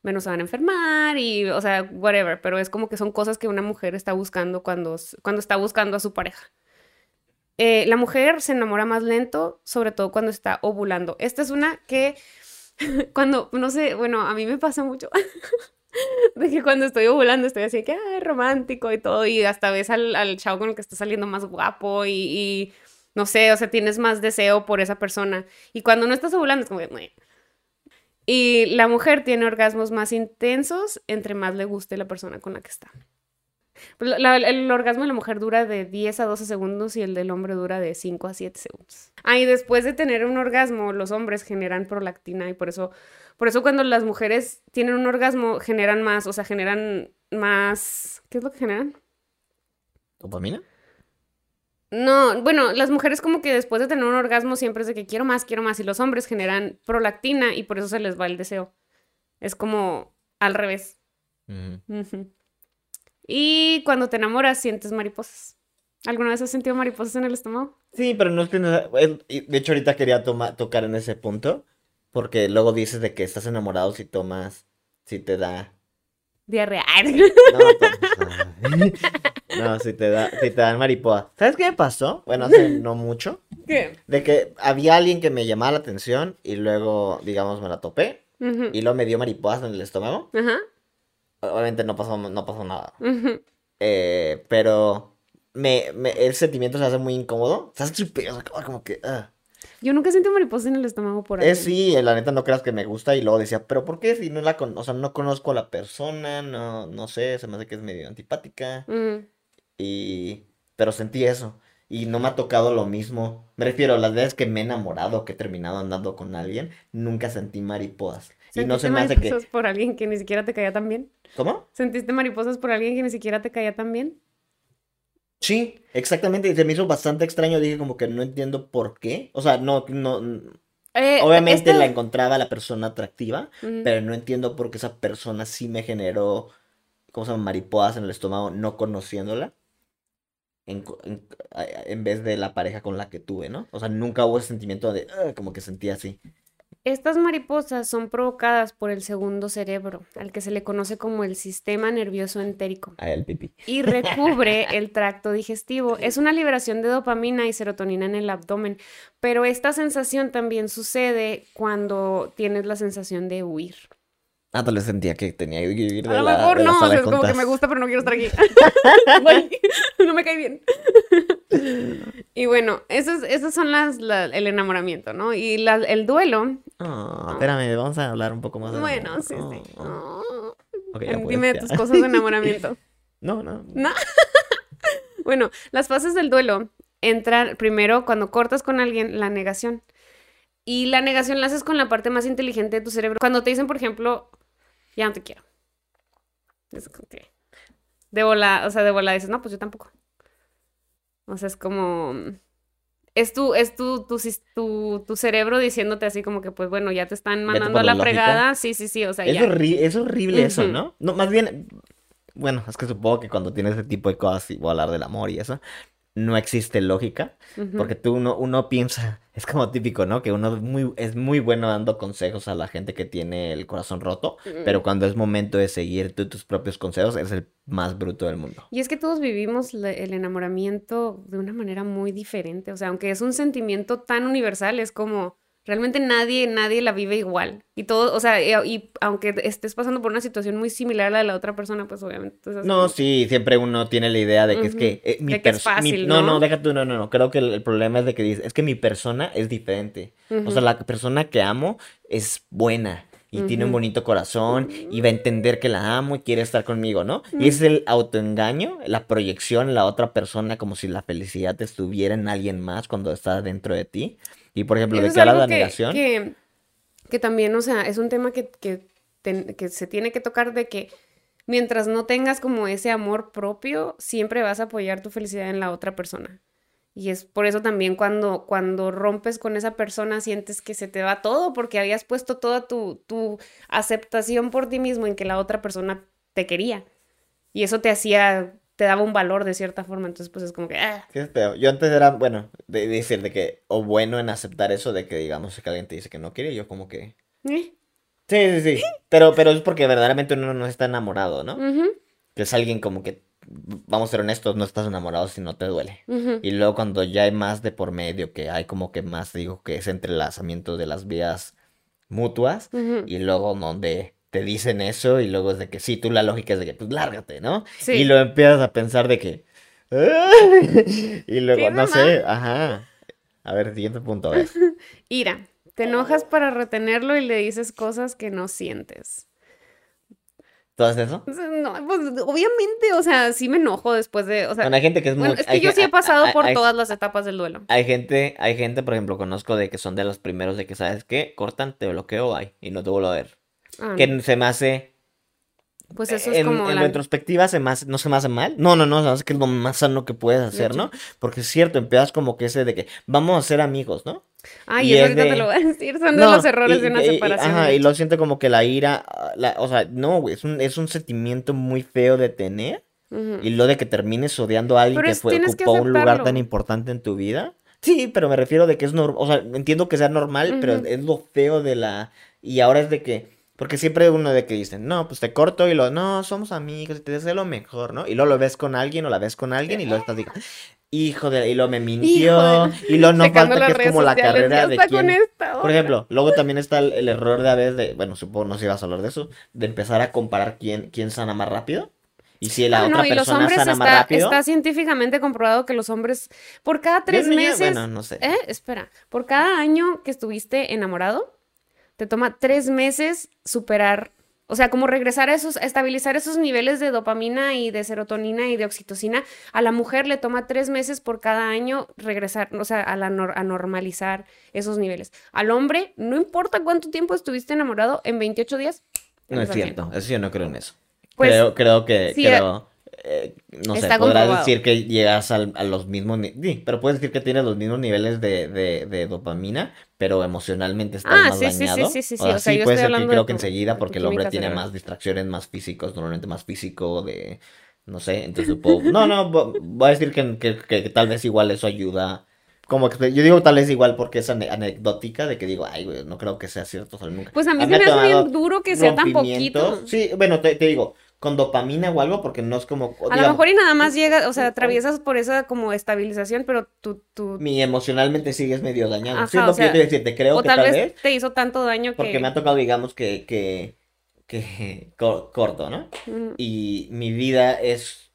A: menos se van a enfermar y, o sea, whatever, pero es como que son cosas que una mujer está buscando cuando, cuando está buscando a su pareja. Eh, la mujer se enamora más lento, sobre todo cuando está ovulando. Esta es una que cuando, no sé, bueno, a mí me pasa mucho. De que cuando estoy ovulando estoy así que, ay, romántico y todo, y hasta ves al, al chavo con el que está saliendo más guapo y, y no sé, o sea, tienes más deseo por esa persona. Y cuando no estás ovulando es como "Meh". Y la mujer tiene orgasmos más intensos entre más le guste la persona con la que está. Pues el orgasmo de la mujer dura de 10 a 12 segundos y el del hombre dura de 5 a 7 segundos. Ah, y después de tener un orgasmo, los hombres generan prolactina y por eso, por eso cuando las mujeres tienen un orgasmo generan más, o sea, generan más... ¿Qué es lo que generan?
B: ¿Dopamina?
A: No, bueno, las mujeres como que después de tener un orgasmo siempre es de que quiero más, quiero más y los hombres generan prolactina y por eso se les va el deseo. Es como al revés. Y cuando te enamoras sientes mariposas. ¿Alguna vez has sentido mariposas en el estómago?
B: Sí, pero no tienes... es- De hecho, ahorita quería toma- tocar en ese punto, porque luego dices de que estás enamorado si tomas, si te da...
A: Diarrea.
B: No, no, si te da, si te dan mariposa. ¿Sabes qué me pasó? Bueno, hace no mucho.
A: ¿Qué?
B: De que había alguien que me llamaba la atención y luego, digamos, me la topé y luego me dio mariposas en el estómago.
A: Ajá.
B: Obviamente no pasó, no pasó nada. Eh, pero me, me- el sentimiento se hace muy incómodo. Se hace súper- como que... ah.
A: Yo nunca sentí mariposas en el estómago por ahí.
B: Es sí, la neta no creas que me gusta y luego decía, pero ¿por qué si no la con, o sea, no conozco a la persona, no, no sé, se me hace que es medio antipática. Y pero sentí eso y no me ha tocado lo mismo. Me refiero, las veces que me he enamorado, que he terminado andando con alguien, nunca sentí mariposas. Y no se
A: ¿Sentiste
B: me hace que
A: mariposas por alguien que ni siquiera te caía tan bien?
B: ¿Cómo?
A: ¿Sentiste mariposas por alguien que ni siquiera te caía tan bien?
B: Sí, exactamente, y se me hizo bastante extraño, dije como que no entiendo por qué. O sea, no no
A: Eh,
B: obviamente la encontraba la persona atractiva, pero no entiendo por qué esa persona sí me generó, ¿cómo se llama? Mariposas en el estómago, no conociéndola, en, en- en vez de la pareja con la que tuve, ¿no? O sea, nunca hubo ese sentimiento de, como que sentía así.
A: Estas mariposas son provocadas por el segundo cerebro, al que se le conoce como el sistema nervioso entérico,
B: A el pipí.
A: y recubre el tracto digestivo. Es una liberación de dopamina y serotonina en el abdomen, pero esta sensación también sucede cuando tienes la sensación de huir.
B: Ah, tal vez sentía que tenía que vivir de
A: A lo
B: la,
A: mejor
B: de la
A: no, o
B: sala
A: sea,
B: de
A: es como que me gusta, pero no quiero estar aquí. Bye. no me cae bien. y bueno, esas, esas son las, la- el enamoramiento, ¿no? Y la- el duelo.
B: Oh, espérame, vamos a hablar un poco más de
A: Bueno,
B: amor.
A: sí, sí.
B: Oh. Ok, ya puedes,
A: Dime
B: ya.
A: tus cosas de enamoramiento.
B: No, no.
A: No. bueno, las fases del duelo entran primero cuando cortas con alguien la negación. Y la negación la haces con la parte más inteligente de tu cerebro. Cuando te dicen, por ejemplo, ya no te quiero. De bola, o sea, de bola dices, no, pues yo tampoco. O sea, es como es tu es tu tu, tu, tu cerebro diciéndote así como que pues bueno, ya te están mandando a la
B: la
A: fregada. Sí, sí, sí, o sea,
B: Es,
A: ya.
B: horri- es horrible eso. ¿no? No, más bien, bueno, es que supongo que cuando tienes ese tipo de cosas y voy a hablar del amor y eso, no existe lógica, porque tú uno, uno piensa, es como típico, ¿no? Que uno es muy, es muy bueno dando consejos a la gente que tiene el corazón roto, pero cuando es momento de seguir tú tus propios consejos, eres el más bruto del mundo.
A: Y es que todos vivimos el enamoramiento de una manera muy diferente. O sea, aunque es un sentimiento tan universal, es como realmente nadie, nadie la vive igual. Y todo, o sea, y, y aunque estés pasando por una situación muy similar a la de la otra persona, pues obviamente.
B: No,
A: como-
B: sí, siempre uno tiene la idea de que es que eh, mi
A: De que es
B: perso- mi-
A: fácil,
B: no,
A: ¿no?
B: no, deja tú, no, no, no. Creo que el, el problema es de que dices, es que mi persona es diferente. O sea, la persona que amo es buena y tiene un bonito corazón y va a entender que la amo y quiere estar conmigo, ¿no? Y es el autoengaño, la proyección en la otra persona como si la felicidad estuviera en alguien más cuando está dentro de ti. Y por ejemplo, de habla
A: algo
B: la negación.
A: que, que también, o sea, es un tema que, que, ten- que se tiene que tocar de que mientras no tengas como ese amor propio, siempre vas a apoyar tu felicidad en la otra persona. Y es por eso también cuando, cuando rompes con esa persona sientes que se te va todo porque habías puesto toda tu, tu aceptación por ti mismo en que la otra persona te quería. Y eso te hacía, te daba un valor de cierta forma. Entonces, pues es como que, ah,
B: Sí, es feo. Yo antes era, bueno, de, de decir de que, o bueno en aceptar eso de que digamos que alguien te dice que no quiere, yo como que...
A: eh,
B: Sí, sí, sí. Pero, pero es porque verdaderamente uno no está enamorado, ¿no? Que es alguien como que, vamos a ser honestos, no estás enamorado si no te duele. Y luego cuando ya hay más de por medio, que hay como que más, digo, que es entrelazamiento de las vías mutuas, y luego donde te dicen eso, y luego es de que sí, tú la lógica es de que, pues lárgate, ¿no?
A: Sí.
B: Y luego empiezas a pensar de que... y luego,
A: ¿Qué,
B: no sé, ajá. A ver, siguiente punto, a ver.
A: Ira. Te enojas para retenerlo y le dices cosas que no sientes.
B: ¿Tú haces eso?
A: No, pues obviamente, o sea, sí me enojo después de, o sea,
B: Bueno, hay gente que es muy...
A: es que
B: hay
A: yo sí he pasado
B: hay-
A: por
B: hay-
A: todas las etapas del duelo.
B: Hay gente, hay gente, por ejemplo, conozco de que son de los primeros de que, ¿sabes qué? Cortan, te bloqueo, bye, y no te vuelvo a ver.
A: Ah,
B: Que se me hace,
A: pues eso es
B: en,
A: como
B: en
A: la...
B: retrospectiva, se me hace- no se me hace mal. No, no, no, que es lo más sano que puedes hacer. ¿no? Porque es cierto, empiezas como que ese de que vamos a ser amigos, ¿no?
A: Ay,
B: y
A: eso
B: es
A: ahorita
B: de-
A: te lo voy a decir, son de los errores
B: y-
A: de una
B: y-
A: separación.
B: Ajá, y lo siento como que la ira, la- o sea, no, güey, es un, es un sentimiento muy feo de tener. Y lo de que termines odiando a alguien
A: Pero
B: que fue,
A: que
B: ocupó un lugar tan importante en tu vida. Sí, pero me refiero de que es normal, o sea, entiendo que sea normal, pero es lo feo de la... Y ahora es de que, porque siempre uno de que dicen, no, pues te corto y lo, no, somos amigos y te deseo lo mejor, ¿no? Y luego lo ves con alguien o la ves con alguien y luego estás de, hijo de, y lo me mintió, y luego no falta que es como la carrera de quién...
A: esta
B: Por ejemplo, luego también está el, el error de a veces de, bueno, supongo no si vas a hablar de eso, de empezar a comparar quién, quién sana más rápido. Y si la
A: Ah,
B: otra
A: no, y los
B: persona
A: hombres
B: sana más
A: está,
B: rápido.
A: está científicamente comprobado que los hombres, por cada tres meses,
B: bueno, no sé.
A: ¿eh? Espera, por cada año que estuviste enamorado, te toma tres meses superar, o sea, como regresar a esos, a estabilizar esos niveles de dopamina y de serotonina y de oxitocina. A la mujer le toma tres meses por cada año regresar, o sea, a, la a normalizar esos niveles. Al hombre, no importa cuánto tiempo estuviste enamorado, en 28 días.
B: No es cierto, eso yo no creo en eso.
A: Pues,
B: creo, creo que,
A: sí,
B: creo, eh, no sé,
A: está
B: podrás
A: comprobado.
B: decir que llegas al- a los mismos, sí, pero puedes decir que tienes los mismos niveles de, de, de dopamina, pero emocionalmente estás
A: Ah,
B: más
A: sí, sí, sí,
B: dañado.
A: sí, sí, sí,
B: O sea,
A: o sea, yo
B: puede
A: estoy
B: ser que creo que enseguida, porque el hombre tiene más distracciones más físicos, normalmente más físico de, no sé, entonces supongo, no, no, vo- voy a decir que, que, que- que tal vez igual eso ayuda. Como que yo digo tal vez igual porque es ane- anecdótica de que digo, ay, güey, no creo que sea cierto, o sea, nunca.
A: Pues a mí se
B: me
A: me
B: ha
A: hace bien duro que sea tan poquito.
B: Sí, bueno, te, te digo, con dopamina o algo, porque no es como.
A: A lo mejor y nada más llega, o sea, atraviesas por esa como estabilización, pero tú, tú,
B: Mi emocionalmente sigues medio dañado. sí,
A: Ajá,
B: es lo
A: o
B: que yo te decir, te creo
A: o
B: que
A: tal
B: tal
A: vez
B: vez.
A: te hizo tanto daño
B: Porque
A: que...
B: me ha tocado, digamos, que, que, que cor- corto, ¿no? Y mi vida es,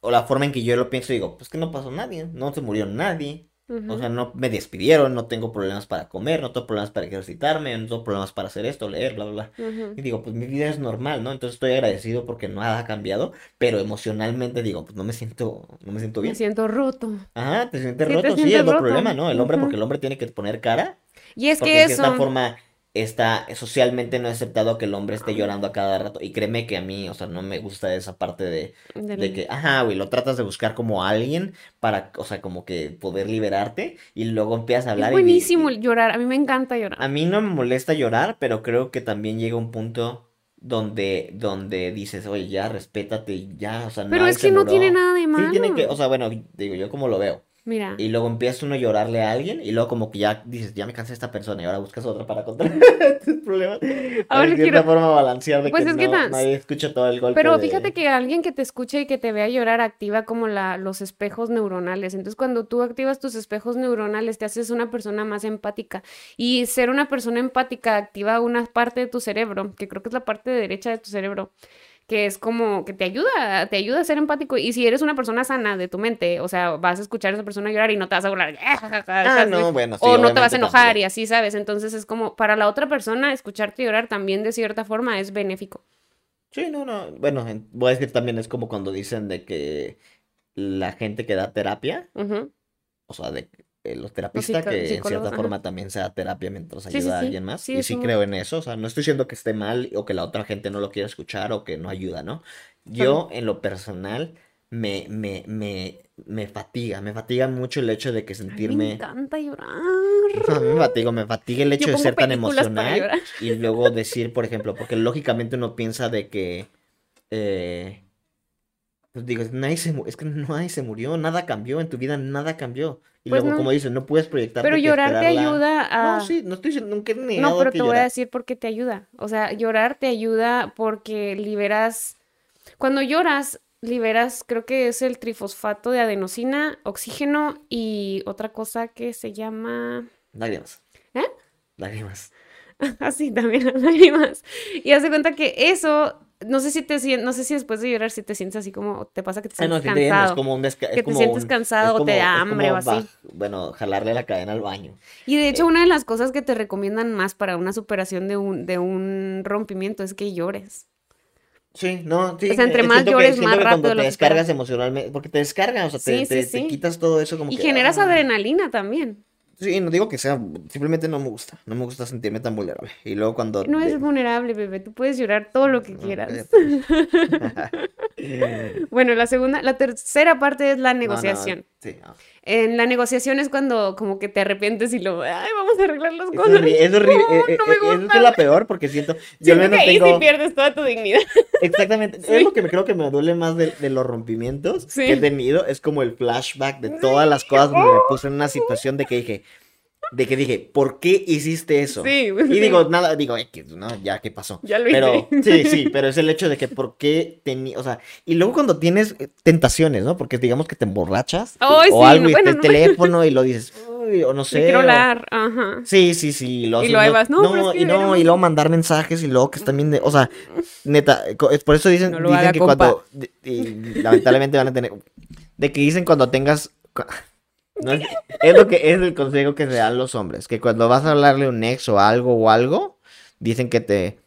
B: o la forma en que yo lo pienso, digo, pues que no pasó nadie, no se murió nadie. O sea, no me despidieron, no tengo problemas para comer, no tengo problemas para ejercitarme, no tengo problemas para hacer esto, leer, bla, bla, bla. Y digo, pues mi vida es normal, ¿no? Entonces estoy agradecido porque nada ha cambiado, pero emocionalmente digo, pues no me siento, no me siento
A: Me
B: bien.
A: siento roto.
B: Ajá, te sientes
A: Sí, te
B: roto, sí, es
A: roto.
B: problema, ¿no? El hombre, porque el hombre tiene que poner cara,
A: Y es
B: porque
A: que
B: de cierta
A: eso.
B: forma está socialmente no aceptado que el hombre esté llorando a cada rato. Y créeme que a mí, o sea, no me gusta esa parte de, que, ajá, güey, lo tratas de buscar como alguien para, o sea, como que poder liberarte y luego empiezas a
A: Es
B: hablar y-
A: buenísimo
B: y,
A: llorar. A mí me encanta llorar.
B: a mí no me molesta llorar, pero creo que también llega un punto donde, donde dices, oye, ya, respétate, ya, o sea,
A: Pero
B: nadie
A: es que no
B: murió".
A: tiene nada de
B: Sí,
A: malo.
B: tiene que, o sea, bueno, digo, yo como lo veo.
A: Mira.
B: Y luego empieza uno a llorarle a alguien y luego como que ya dices, ya me cansé de esta persona y ahora buscas otra para contar tus problemas.
A: Ahora
B: de cierta
A: quiero-
B: forma balancear de
A: Pues
B: que
A: es que
B: no, nadie escucha todo el golpe
A: Pero
B: de-
A: fíjate que alguien que te escuche y que te vea llorar activa como la, los espejos neuronales. Entonces, cuando tú activas tus espejos neuronales, te haces una persona más empática. Y ser una persona empática activa una parte de tu cerebro, que creo que es la parte derecha de tu cerebro, que es como que te ayuda, te ayuda a ser empático. Y si eres una persona sana de tu mente, o sea, vas a escuchar a esa persona llorar y no te vas a burlar.
B: Ah, no, bueno, sí,
A: o no te vas a enojar
B: también.
A: y así, ¿sabes? Entonces es como para la otra persona escucharte llorar también de cierta forma es benéfico.
B: Sí, no, no. Bueno, en- voy a decir también es como cuando dicen de que la gente que da terapia, o sea, de los terapistas
A: psico-
B: que en cierta
A: ajá.
B: forma también se da terapia mientras
A: Sí, sí,
B: ayuda a alguien más. Y sí creo en eso. O sea, no estoy diciendo que esté mal o que la otra gente no lo quiera escuchar o que no ayuda, ¿no? Yo, en lo personal, me, me, me, me fatiga, me fatiga mucho el hecho de que
A: Ay, me
B: sentirme...
A: encanta llorar.
B: Me fatiga, me fatiga el hecho de ser tan emocional y luego decir, por ejemplo, porque lógicamente uno piensa de que, eh, pues digo, nadie se, es que nadie se murió, nada cambió en tu vida, nada cambió. Y
A: Pues
B: luego,
A: no.
B: como dices, no puedes proyectarte
A: Pero llorar te ayuda a...
B: No, sí, no estoy diciendo, nunca he
A: No, pero
B: que
A: te voy a decir por qué te ayuda. O sea, llorar te ayuda porque liberas. Cuando lloras, liberas, creo que es el trifosfato de adenosina, oxígeno y otra cosa que se llama.
B: Lágrimas.
A: ¿Eh?
B: Lágrimas.
A: Así también las lágrimas. Y haz de cuenta que eso. No sé si te no sé si después de llorar si te sientes así como te pasa que te
B: Ah, no,
A: sientes
B: entiendo, es
A: cansado.
B: como un es
A: que te
B: como
A: sientes
B: un-
A: cansado o te da hambre o así.
B: bueno, jalarle la cadena al baño.
A: Y de
B: Eh.
A: hecho, una de las cosas que te recomiendan más para una superación de un, de un rompimiento es que llores.
B: Sí, no, sí.
A: O sea, entre
B: eh,
A: más
B: que-
A: llores,
B: siento
A: más
B: que
A: rápido
B: cuando te descargas emocionalmente, porque te descargas, o sea, te,
A: Sí,
B: te-
A: sí,
B: te
A: sí.
B: quitas todo eso como
A: Y
B: que...
A: generas
B: ah.
A: adrenalina también.
B: Sí, no digo que sea, simplemente no me gusta, no me gusta sentirme tan vulnerable. Y luego cuando...
A: No es vulnerable, bebé. Tú puedes llorar todo lo que quieras. Bueno, la segunda, la tercera parte es la
B: No, no,
A: negociación.
B: Sí, no.
A: En la negociación es cuando como que te arrepientes y lo, ay, vamos a arreglar las
B: Es
A: cosas.
B: es horrible,
A: No,
B: eh, eh,
A: no me
B: eh, eso
A: gusta.
B: es la peor porque siento, yo al
A: Siento
B: menos
A: que ahí
B: tengo,
A: sí pierdes toda tu dignidad.
B: exactamente,
A: Sí.
B: es lo que me creo que me duele más de, de los rompimientos
A: Sí.
B: que he tenido, es como el flashback de todas las cosas donde me puse en una situación de que dije, de que dije, ¿por qué hiciste eso?
A: Sí,
B: Y
A: sí.
B: digo, nada, digo. Ya, ¿qué pasó?
A: Ya lo
B: Pero,
A: hice.
B: sí, sí, pero es el hecho de que por qué tenía, o sea, y luego cuando tienes eh, tentaciones, ¿no? Porque digamos que te emborrachas
A: Ay,
B: o
A: sí,
B: algo
A: no,
B: y
A: bueno,
B: el
A: no.
B: teléfono y lo dices, uy, o no sé. o-
A: Microlar, ajá.
B: Sí, sí, sí. Lo
A: Y ahí vas, no, pero es que
B: y no,
A: era-
B: y luego mandar mensajes y luego que están bien de, o sea, neta, es por eso dicen,
A: lo
B: dicen que
A: compa.
B: cuando, y lamentablemente van a tener, de que dicen cuando tengas, no es, es lo que es el consejo que se dan los hombres, que cuando vas a hablarle a un ex o algo o algo, dicen que te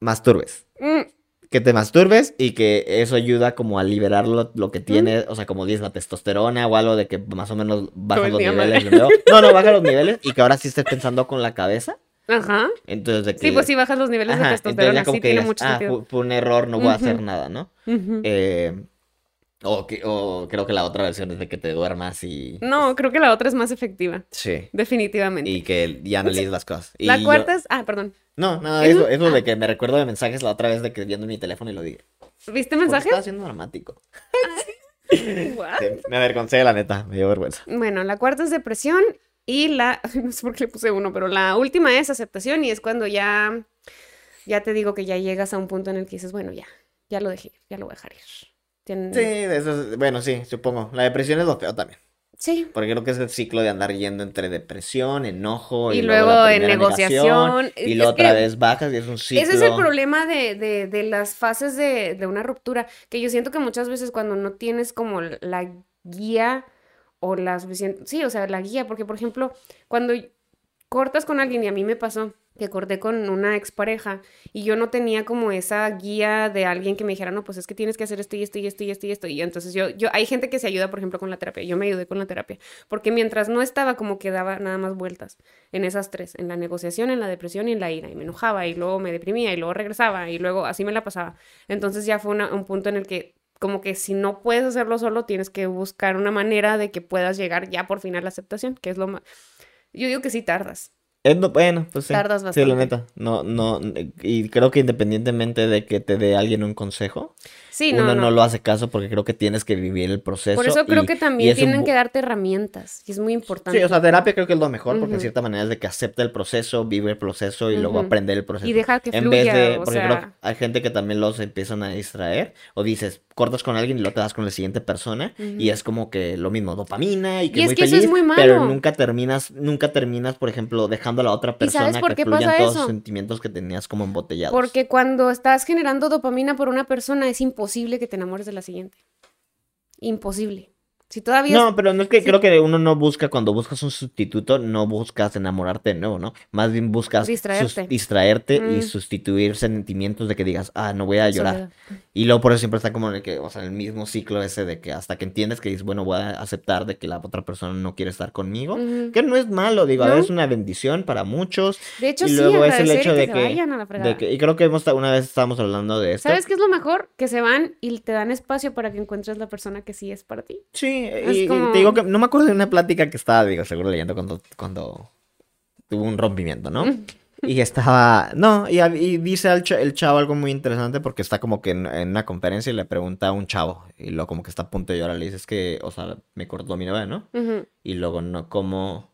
B: masturbes.
A: Mm,
B: Que te masturbes y que eso ayuda como a liberar lo, lo que tienes, o sea, como dices, la testosterona o algo de que más o menos bajan
A: el
B: los niveles nuevo. No, no, baja los niveles y que ahora sí estés pensando con la cabeza.
A: Ajá.
B: Entonces, de que...
A: Sí, pues sí bajas los niveles
B: Ajá,
A: de
B: entonces
A: testosterona,
B: ya como
A: sí
B: que
A: tiene
B: digas,
A: mucho
B: ah,
A: sentido.
B: fue, fue un error, no voy a hacer nada, ¿no?
A: Ujú.
B: Eh, o, que, o creo que la otra versión es de que te duermas y...
A: No, creo que la otra es más efectiva,
B: Sí.
A: definitivamente.
B: Y que ya no lees las cosas. Y
A: la
B: yo-
A: cuarta es, ah, perdón.
B: No, nada, eso, eso de que me recuerdo de mensajes la otra vez de que viendo mi teléfono y lo dije.
A: ¿Viste
B: ¿Por qué
A: mensajes?
B: estaba siendo dramático?
A: What?
B: Sí, me avergoncé, la neta, me dio vergüenza.
A: Bueno, la cuarta es depresión y la, no sé por qué le puse uno, pero la última es aceptación y es cuando ya, ya te digo que ya llegas a un punto en el que dices, bueno, ya, ya lo dejé, ya lo voy a dejar ir.
B: Sí, eso es- bueno, sí, supongo. La depresión es lo feo también.
A: Sí.
B: Porque creo que es el ciclo de andar yendo entre depresión, enojo
A: Y
B: y,
A: luego en negociación.
B: y luego otra vez bajas y es un ciclo.
A: Ese es el problema de, de, de las fases de, de una ruptura, que yo siento que muchas veces cuando no tienes como la guía o la suficiente, sí, o sea, la guía, porque por ejemplo, cuando cortas con alguien y a mí me pasó que corté con una expareja y yo no tenía como esa guía de alguien que me dijera, no, pues es que tienes que hacer esto y esto y esto y esto y esto. Y entonces yo, yo, hay gente que se ayuda, por ejemplo, con la terapia. Yo me ayudé con la terapia, porque mientras no estaba como que daba nada más vueltas en esas tres, en la negociación, en la depresión y en la ira. Y me enojaba y luego me deprimía y luego regresaba y luego así me la pasaba. Entonces ya fue un punto en el que como que si no puedes hacerlo solo, tienes que buscar una manera de que puedas llegar ya por fin a la aceptación, que es lo más... Yo digo que sí tardas.
B: Es no- bueno, pues sí.
A: Tardas
B: Sí, la neta. No, no, y creo que independientemente de que te dé alguien un consejo,
A: Sí, no,
B: uno
A: no.
B: no lo hace caso porque creo que tienes que vivir el proceso.
A: Por eso creo
B: y-
A: que
B: y
A: también
B: un
A: tienen que darte herramientas y es muy importante.
B: Sí, o sea, terapia creo que es lo mejor porque en
A: Ujú.
B: cierta manera es de que acepte el proceso, vive el proceso y luego
A: Ujú.
B: aprender el proceso.
A: y dejar que
B: En
A: fluya,
B: vez de,
A: o
B: porque creo que
A: sea,
B: hay gente que también los empiezan a distraer o dices, cortas con alguien y luego te das con la siguiente persona y
A: Ujú.
B: es como que lo mismo, dopamina y que
A: Y es
B: muy
A: que eso es
B: feliz,
A: muy
B: pero
A: malo.
B: nunca terminas, nunca terminas, por ejemplo, dejando a la otra
A: ¿Y sabes
B: persona
A: por
B: que
A: qué
B: fluyan
A: pasa
B: todos
A: eso?
B: los sentimientos que tenías como embotellados.
A: porque cuando estás generando dopamina por una persona es imposible que te enamores de la siguiente. Imposible. Si todavía
B: No, pero no es que
A: sí.
B: creo que uno no busca, cuando buscas un sustituto, no buscas enamorarte de nuevo, ¿no? Más bien buscas
A: Distraerte.
B: distraerte y
A: Mm.
B: sustituir sentimientos de que digas, ah, no voy a llorar.
A: soledad.
B: Y luego por eso siempre está como en el que, o sea, el mismo ciclo ese de que hasta que entiendes que dices, bueno, voy a aceptar de que la otra persona no quiere estar conmigo. Que no es malo, digo, a
A: No.
B: veces es una bendición para muchos.
A: De hecho,
B: y
A: sí,
B: luego es el hecho
A: que
B: de
A: se
B: que,
A: vayan a la fregada.
B: de que, y creo que hemos, una vez estábamos hablando de esto.
A: ¿Sabes qué es lo mejor? Que se van y te dan espacio para que encuentres la persona que sí es para ti.
B: Sí, Y, te digo que no me acuerdo de una plática que estaba, digo, seguro leyendo cuando, cuando tuvo un rompimiento, ¿no? Y estaba, no, y, dice el, cha- el chavo algo muy interesante porque está como que en, en una conferencia y le pregunta a un chavo y luego como que está a punto de llorar, le dice, es que, o sea, me cortó mi novia, ¿no? Y luego, no, como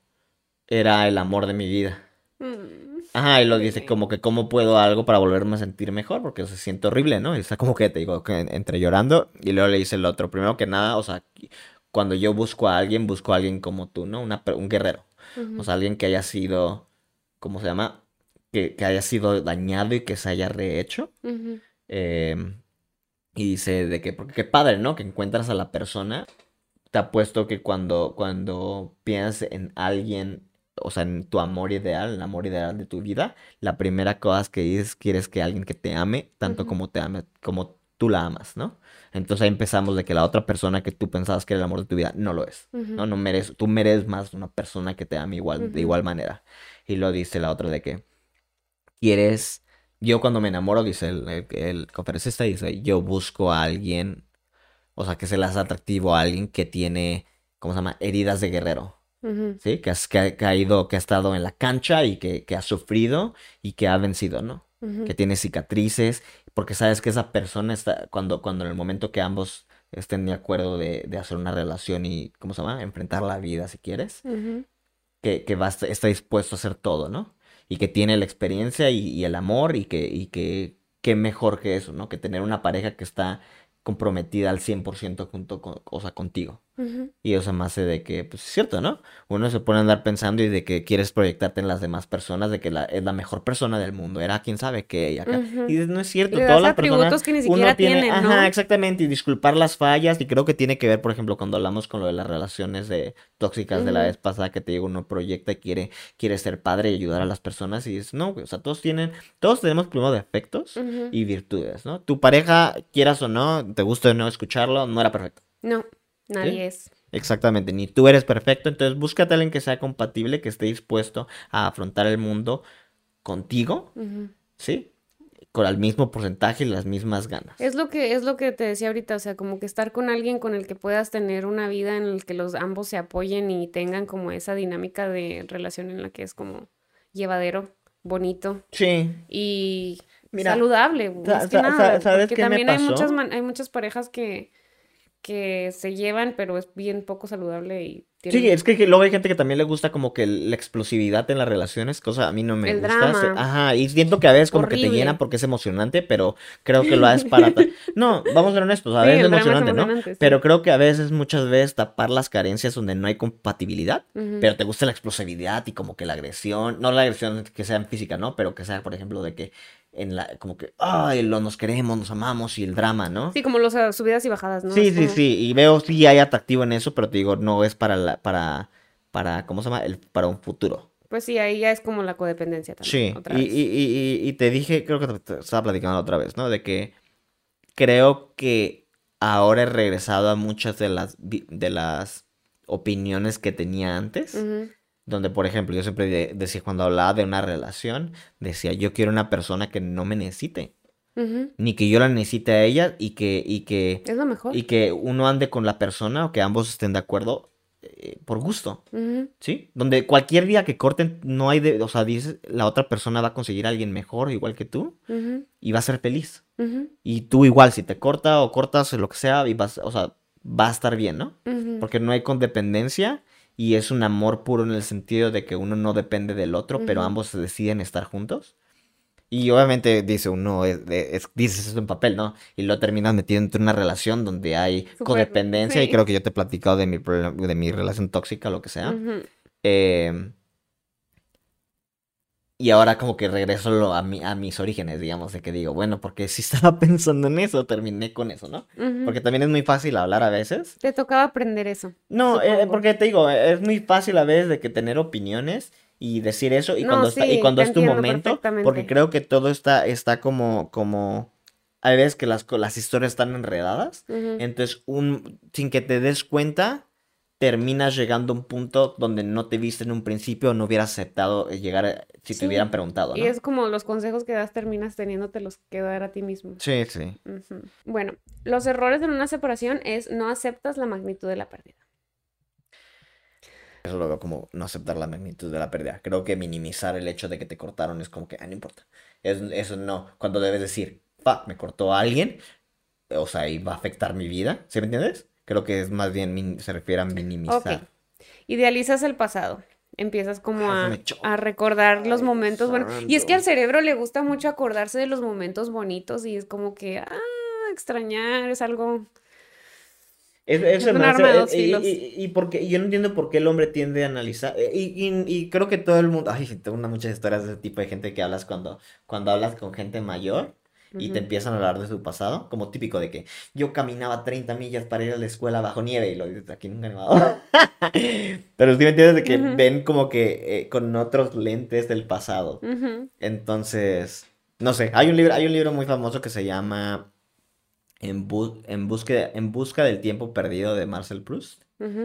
B: era el amor de mi vida.
A: Mm.
B: Ajá, y lo dice como que cómo puedo algo para volverme a sentir mejor, porque se siente horrible, ¿no? Y está como que te digo, que entre llorando, y luego le dice el otro, primero que nada, o sea, cuando yo busco a alguien, busco a alguien como tú, ¿no? Una, un guerrero, o sea, alguien que haya sido, ¿cómo se llama? Que, que haya sido dañado y que se haya rehecho. Eh, y dice de que, porque qué padre, ¿no? Que encuentras a la persona. Te apuesto que cuando, cuando piensas en alguien, o sea, en tu amor ideal, el amor ideal de tu vida, la primera cosa que dices, quieres que alguien que te ame, tanto como te ame, como tú la amas, ¿no? Entonces ahí empezamos de que la otra persona que tú pensabas que era el amor de tu vida, no lo es. No, no mereces, tú mereces más una persona que te ame igual, de igual manera. Y lo dice la otra de que quieres, yo cuando me enamoro, dice el, el, el conferencista, dice, yo busco a alguien, o sea, que se le hace atractivo a alguien que tiene, ¿cómo se llama? Heridas de guerrero. ¿sí? Que, has, que, ha, ido, que ha estado en la cancha y que, que ha sufrido y que ha vencido, ¿no? Que tiene cicatrices, porque sabes que esa persona está, cuando, cuando en el momento que ambos estén de acuerdo de, de hacer una relación y, ¿cómo se llama? Enfrentar la vida si quieres, que, que va está dispuesto a hacer todo, ¿no? Y que tiene la experiencia y, y el amor y que, y que, qué mejor que eso, ¿no? Que tener una pareja que está comprometida al 100% junto con, o sea, contigo.
A: Ujú.
B: Y eso me hace de que, pues es cierto, ¿no? Uno se pone a andar pensando y de que quieres proyectarte en las demás personas, de que la, es la mejor persona del mundo, era quién sabe qué, y acá.
A: Ujú.
B: Y no es cierto,
A: Le
B: todas
A: das
B: las personas,
A: que ni
B: uno tiene,
A: tienen, ¿no?
B: ajá, exactamente, y disculpar las fallas, y creo que tiene que ver, por ejemplo, cuando hablamos con lo de las relaciones de tóxicas de la vez pasada, que te digo, uno proyecta y quiere, quiere ser padre y ayudar a las personas, y dices, no, o sea, todos tienen, todos tenemos primero defectos y virtudes, ¿no? Tu pareja, quieras o no, te guste o no escucharlo, no era perfecto.
A: No, nadie
B: ¿Sí?
A: es.
B: Exactamente, ni tú eres perfecto, entonces búscate a alguien que sea compatible, que esté dispuesto a afrontar el mundo contigo. ¿sí? Con el mismo porcentaje y las mismas ganas.
A: Es lo que es lo que te decía ahorita, o sea, como que estar con alguien con el que puedas tener una vida en el que los ambos se apoyen y tengan como esa dinámica de relación en la que es como llevadero, bonito
B: Sí,
A: y
B: Mira,
A: saludable, más que
B: sa-
A: nada,
B: sa- ¿sabes
A: porque
B: qué me
A: también hay muchas hay muchas parejas que que se llevan, pero es bien poco saludable y
B: Sí, es que, que luego hay gente que también le gusta como que la explosividad en las relaciones, cosa a mí no me
A: El
B: gusta.
A: drama.
B: Ajá, y siento que a veces como que te llena porque es emocionante, pero creo que lo haces para... No, vamos a ser honestos, a
A: Sí,
B: veces es emocionante, ¿no?
A: sí.
B: Pero creo que a veces, muchas veces, tapar las carencias donde no hay compatibilidad, pero te gusta la explosividad y como que la agresión, no la agresión que sea en física, ¿no? Pero que sea, por ejemplo, de que en la, como que, ay, lo, nos queremos, nos amamos y el drama, ¿no?
A: Sí, como ah, subidas y bajadas, ¿no?
B: Sí,
A: Es
B: sí,
A: como-
B: sí, y veo sí hay atractivo en eso, pero te digo, no es para la, para, para, ¿cómo se llama? El, para un futuro.
A: Pues sí, ahí ya es como la codependencia también.
B: Sí,
A: otra
B: y,
A: vez.
B: y, y, y- te dije, creo que te, te estaba platicando la otra vez, ¿no? De que creo que ahora he regresado a muchas de las, de las opiniones que tenía antes. Donde, por ejemplo, yo siempre de- decía, cuando hablaba de una relación, decía, yo quiero una persona que no me necesite, ni que yo la necesite a ella y que, y que,
A: Es lo mejor.
B: y que uno ande con la persona o que ambos estén de acuerdo eh, por gusto, ¿sí? Donde cualquier día que corten, no hay de, o sea, dices, la otra persona va a conseguir a alguien mejor, igual que tú, y va a ser feliz. Y tú igual, si te corta o cortas lo que sea, y vas, o sea, va a estar bien, ¿no? Porque no hay condependencia y es un amor puro en el sentido de que uno no depende del otro, pero ambos se deciden estar juntos. Y obviamente dice uno, es, es- dices eso en papel, ¿no? Y lo terminas metiendo en una relación donde hay codependencia y creo que yo te he platicado de mi, de mi relación tóxica, lo que sea. Eh, y ahora como que regreso a, mi- a mis orígenes, digamos, de que digo, bueno, porque si estaba pensando en eso, terminé con eso, ¿no? Porque también es muy fácil hablar a veces.
A: Te tocaba aprender eso.
B: No, eh, porque te digo, eh, es muy fácil a veces de que tener opiniones y decir eso y
A: No,
B: cuando está, y cuando es tu momento, porque creo que todo está, está como, como, hay veces que las, las historias están enredadas, entonces un, sin que te des cuenta, terminas llegando a un punto donde no te viste en un principio o no hubieras aceptado eh, llegar a- si te hubieran preguntado,
A: Y es como los consejos que das terminas teniéndote los que dar a ti mismo.
B: Sí, sí.
A: Bueno, los errores en una separación es no aceptas la magnitud de la pérdida.
B: Eso lo veo como no aceptar la magnitud de la pérdida. Creo que minimizar el hecho de que te cortaron es como que, ah, no importa. Es, eso no. Cuando debes decir, fuck, me cortó alguien, o sea, y va a afectar mi vida. ¿Sí me entiendes? Creo que es más bien, se refiere a minimizar.
A: Idealizas el pasado. Empiezas como a, recordar los
B: Ay,
A: momentos buenos. Y es que al cerebro le gusta mucho acordarse de los momentos bonitos y es como que, ah, extrañar es algo...
B: Es,
A: Es un arma de dos
B: y,
A: filos.
B: y- y porque, yo no entiendo por qué el hombre tiende a analizar. eh, Y, y- creo que todo el mundo. Ay, tengo una- muchas historias de ese tipo de gente que hablas cuando, cuando hablas con gente mayor. Y te empiezan a hablar de su pasado, como típico de que yo caminaba 30 millas para ir a la escuela bajo nieve y lo dices aquí nunca nevado. Pero sí me entiendes de que ven como que eh, con otros lentes del pasado. Entonces, no sé, hay un libro, hay un libro muy famoso que se llama En, bu- en, en busca del tiempo perdido de Marcel Proust.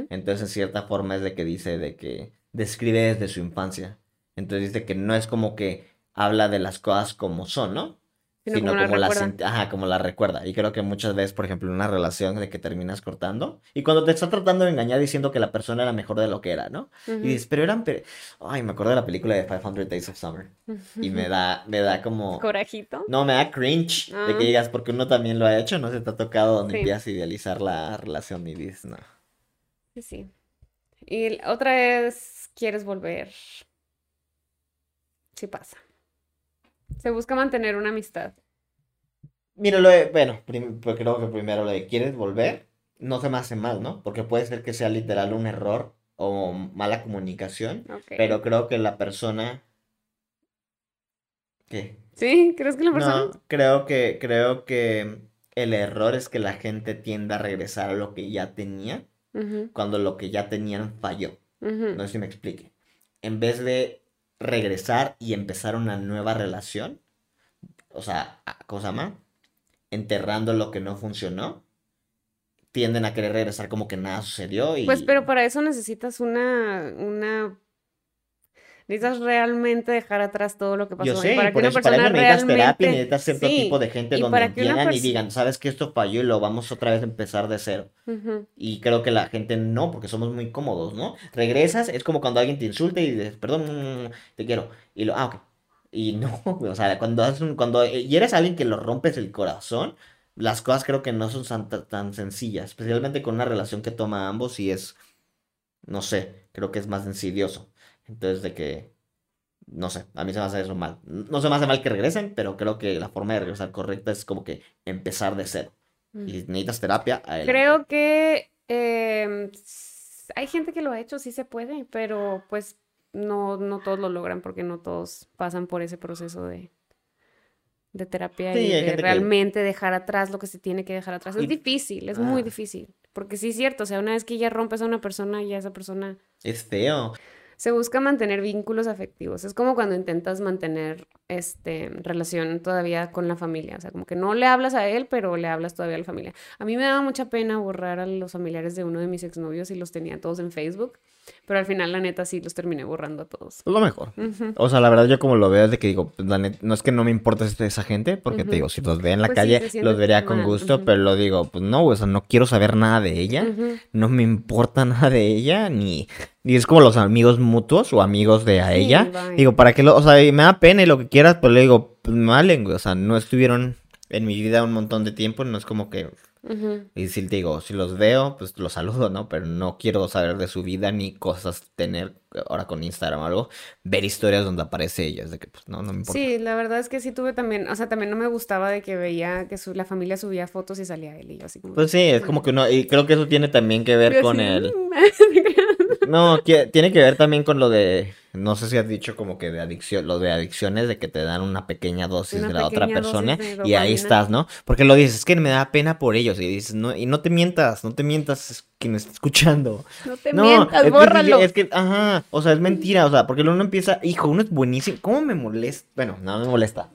B: Entonces, en cierta forma es de que dice de que describe desde su infancia. Entonces dice que no es como que habla de las cosas como son, ¿no?
A: Sino
B: Sino
A: como la
B: como la, ajá, como la recuerda. Y creo que muchas veces, por ejemplo, en una relación de que terminas cortando, y cuando te está tratando de engañar diciendo que la persona era mejor de lo que era, ¿no? Y dices, pero eran... pe-". Ay, me acuerdo de la película de 500 Days of Summer. Y me da, me da como...
A: Corajito.
B: No, me da cringe de
A: Ah.
B: que digas, porque uno también lo ha hecho, no se te ha tocado donde
A: Sí.
B: empiezas a idealizar la relación y dices, no.
A: Sí, sí. Y otra es, quieres volver. Sí pasa. Se busca mantener una amistad.
B: Mira, lo de- bueno, pues creo que primero lo de quieres volver, no se me hace mal, ¿no? Porque puede ser que sea literal un error o mala comunicación,
A: Ok.
B: pero creo que la persona... ¿Qué?
A: ¿Sí? ¿Crees que la persona?
B: No, creo que, creo que el error es que la gente tienda a regresar a lo que ya tenía cuando lo que ya tenían falló. No sé si me explique. En vez de regresar y empezar una nueva relación, o sea, cosa más, enterrando lo que no funcionó, tienden a querer regresar como que nada sucedió y...
A: Pues, pero para eso necesitas una, una... Necesitas realmente dejar atrás todo lo que pasó.
B: Yo
A: Y
B: sé,
A: para que
B: por
A: una
B: eso para
A: persona
B: eso necesitas terapia y
A: realmente...
B: necesitas cierto
A: Sí,
B: tipo de gente
A: y
B: donde
A: para que una
B: entiendan y digan, sabes que esto falló y lo vamos otra vez a empezar de cero. Y creo que la gente no, porque somos muy cómodos, ¿no? Regresas, es como cuando alguien te insulta y dices, perdón, te quiero. Y lo, ah, ok. Y no, o sea, cuando haces un, cuando y eres alguien que lo rompes el corazón, las cosas creo que no son tan, tan sencillas, especialmente con una relación que toma ambos y es, no sé, creo que es más insidioso. Entonces, de que, no sé, a mí se me hace eso mal. No se me hace mal que regresen, pero creo que la forma de regresar correcta es como que empezar de cero.
A: Mm.
B: Y necesitas terapia. adelante.
A: Creo que s- hay gente que lo ha hecho, sí se puede, pero pues no, no todos lo logran porque no todos pasan por ese proceso de, de terapia
B: Sí,
A: y de
B: gente que-
A: realmente dejar atrás lo que se tiene que dejar atrás. Es
B: Y-
A: difícil, es muy
B: Ah.
A: difícil. Porque sí es cierto, o sea, una vez que ya rompes a una persona, ya esa persona
B: Es feo.
A: Se busca mantener vínculos afectivos. Es como cuando intentas mantener este relación todavía con la familia. O sea, como que no le hablas a él, pero le hablas todavía a la familia. A mí me daba mucha pena borrar a los familiares de uno de mis exnovios y los tenía todos en Facebook. Pero al final, la neta, sí los terminé borrando a todos.
B: Lo mejor. O sea, la verdad yo como lo veo es de que digo, pues, la net- no es que no me importe esa- gente, porque te digo, si los ve en la
A: Pues
B: calle, los vería con
A: mal,
B: gusto, pero lo digo, pues no, güey, o sea, no quiero saber nada de ella, no me importa nada de ella, ni, ni es como los amigos mutuos o amigos de a
A: Sí,
B: ella.
A: bye.
B: Digo, para que lo, o sea, y me da pena y lo que quieras, pero le digo, pues me valen, güey, o sea, no estuvieron en mi vida un montón de tiempo, no es como que
A: Ujú.
B: y si te digo, si los veo, pues los saludo, ¿no? Pero no quiero saber de su vida ni cosas tener, ahora con Instagram o algo, ver historias donde aparece ella. Es de que, pues no, no me importa.
A: Sí, la verdad es que sí tuve también, o sea, también no me gustaba de que veía que su- la familia subía fotos y salía él y yo así como...
B: Pues sí, es como que uno, y creo que eso tiene también que ver con
A: así,
B: el... No, que- tiene que ver también con lo de, no sé si has dicho como que de adicción, lo de adicciones, de que te dan una pequeña dosis
A: Una
B: de la otra persona y ahí estás, ¿no? Porque lo dices, es que me da pena por ellos y dices, no, y no te mientas, no te mientas es quien está escuchando.
A: No te
B: No,
A: mientas,
B: es que es que, ajá, o sea, es mentira, o sea, porque uno empieza, hijo, uno es buenísimo, ¿cómo me molesta? Bueno, no me molesta.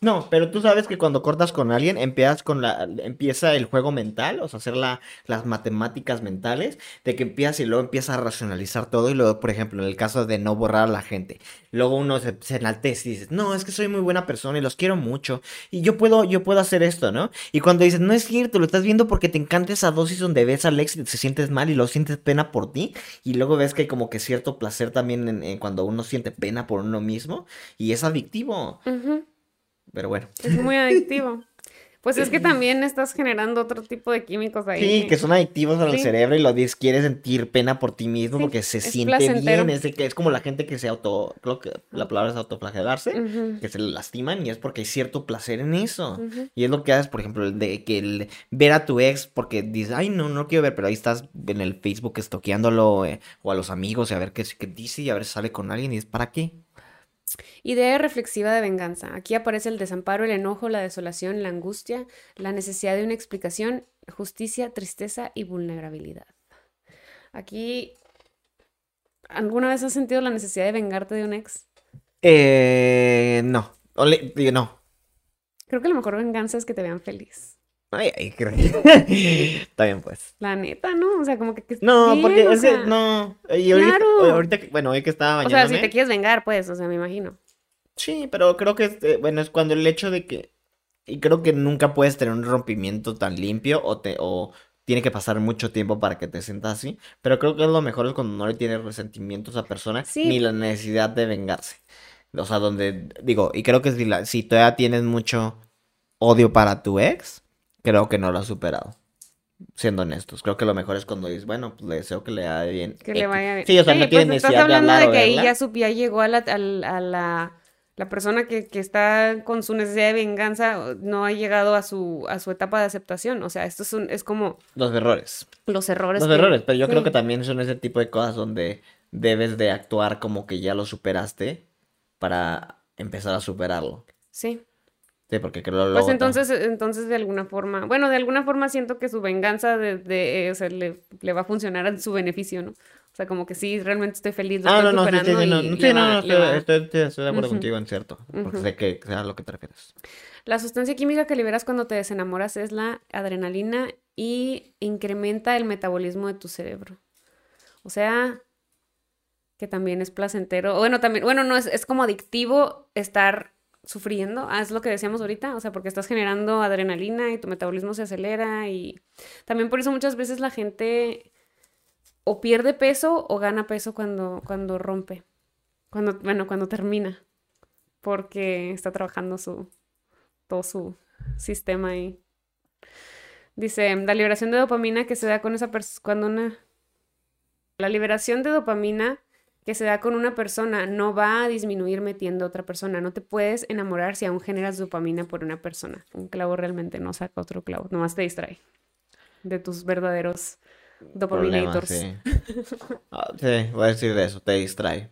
B: No, pero tú sabes que cuando cortas con alguien, empiezas con la, empieza el juego mental, o sea, hacer la, las matemáticas mentales, de que empiezas y luego empiezas a racionalizar todo, y luego, por ejemplo, en el caso de no borrar a la gente, luego uno se, se enaltece y dices, no, es que soy muy buena persona y los quiero mucho, y yo puedo, yo puedo hacer esto, ¿no? Y cuando dices, no es cierto, lo estás viendo porque te encanta esa dosis donde ves a Alex y te sientes mal y luego sientes pena por ti, y luego ves que hay como que cierto placer también en, en cuando uno siente pena por uno mismo, y es adictivo, pero bueno.
A: Es muy adictivo. Pues es que también estás generando otro tipo de químicos ahí.
B: Sí, que son adictivos al
A: Sí.
B: cerebro y lo quieres sentir pena por ti mismo
A: Sí,
B: porque se siente
A: placentero.
B: bien, es, de que, es como la gente que se auto, creo que la palabra es autoflagelarse, que se lastiman y es porque hay cierto placer en eso. Y es lo que haces, por ejemplo, de que el ver a tu ex porque dices, ay, no, no quiero ver, pero ahí estás en el Facebook estoqueándolo eh, o a los amigos y a ver qué, qué dice y a ver si sale con alguien y es ¿para qué?
A: Idea reflexiva de venganza. Aquí aparece el desamparo, el enojo, la desolación, la angustia, la necesidad de una explicación, justicia, tristeza y vulnerabilidad. Aquí, ¿alguna vez has sentido la necesidad de vengarte de un ex?
B: Eh, no, digo, no.
A: Creo que la mejor venganza es que te vean feliz.
B: Ay, ay, creo que- Está bien, pues.
A: La neta, ¿no? O sea, como que... que
B: No,
A: bien,
B: porque es que, no. Y ahorita,
A: claro.
B: ahorita bueno, hoy que estaba
A: O sea, si
B: bañándome.
A: te quieres vengar, pues, o sea, me imagino.
B: Sí, pero creo que, este, bueno, es cuando el hecho de que, y creo que nunca puedes tener un rompimiento tan limpio o te, o tiene que pasar mucho tiempo para que te sientas así, pero creo que lo mejor es cuando no le tienes resentimiento a esa persona
A: Sí.
B: ni la necesidad de vengarse. O sea, donde, digo, y creo que si, la, si todavía tienes mucho odio para tu ex, creo que no lo has superado. Siendo honestos, creo que lo mejor es cuando dices, bueno, pues le deseo que le vaya bien.
A: Que le vaya bien.
B: Sí, o sea, no
A: pues estás
B: de
A: hablando de
B: o
A: que ahí ya, ya llegó a la, a la, la persona que, que está con su necesidad de venganza, no ha llegado a su, a su etapa de aceptación. O sea, esto es, un- es como
B: Los errores.
A: los errores.
B: Los
A: que-
B: errores, pero yo creo que también son ese tipo de cosas donde debes de actuar como que ya lo superaste para empezar a superarlo.
A: Sí.
B: Sí, porque creo que
A: Pues entonces, entonces de alguna forma, bueno, de alguna forma siento que su venganza de, de, eh, o sea, le, le va a funcionar en su beneficio, ¿no? O sea, como que sí, realmente estoy feliz, lo
B: Ah, no,
A: estoy
B: no, sí, sí, sí, no, no, sí, no,
A: va-
B: no,
A: va-
B: estoy, estoy- estoy de acuerdo
A: Ujú.
B: contigo en cierto, porque
A: Ujú.
B: sé que sé a lo que te refieres.
A: La sustancia química que liberas cuando te desenamoras es la adrenalina y incrementa el metabolismo de tu cerebro. O sea, que también es placentero. Bueno, también, bueno, no, es, es como adictivo estar sufriendo. Ah, es lo que decíamos ahorita. O sea, porque estás generando adrenalina y tu metabolismo se acelera. Y también por eso muchas veces la gente o pierde peso o gana peso cuando, cuando rompe. Cuando, bueno, cuando termina. Porque está trabajando su, todo su sistema ahí. Dice, la liberación de dopamina que se da con esa persona, cuando una... La liberación de dopamina que se da con una persona no va a disminuir metiendo a otra persona. No te puedes enamorar si aún generas dopamina por una persona. Un clavo realmente no saca otro clavo, nomás te distrae de tus verdaderos dopaminators.
B: Sí. Ah, sí, voy a decir eso, te distrae.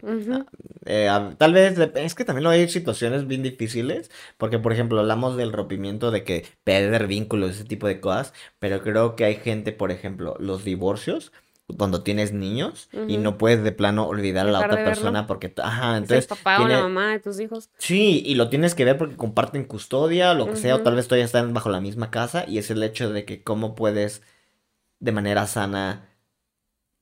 B: Eh, tal vez, es que también hay situaciones bien difíciles, porque por ejemplo hablamos del rompimiento de que perder vínculos, ese tipo de cosas, pero creo que hay gente, por ejemplo, los divorcios cuando tienes niños y no puedes de plano olvidar a la otra persona porque, ajá, entonces...
A: el papá o la mamá de tus hijos.
B: Sí, y lo tienes que ver porque comparten custodia, lo que sea, o tal vez todavía están bajo la misma casa y es el hecho de que cómo puedes de manera sana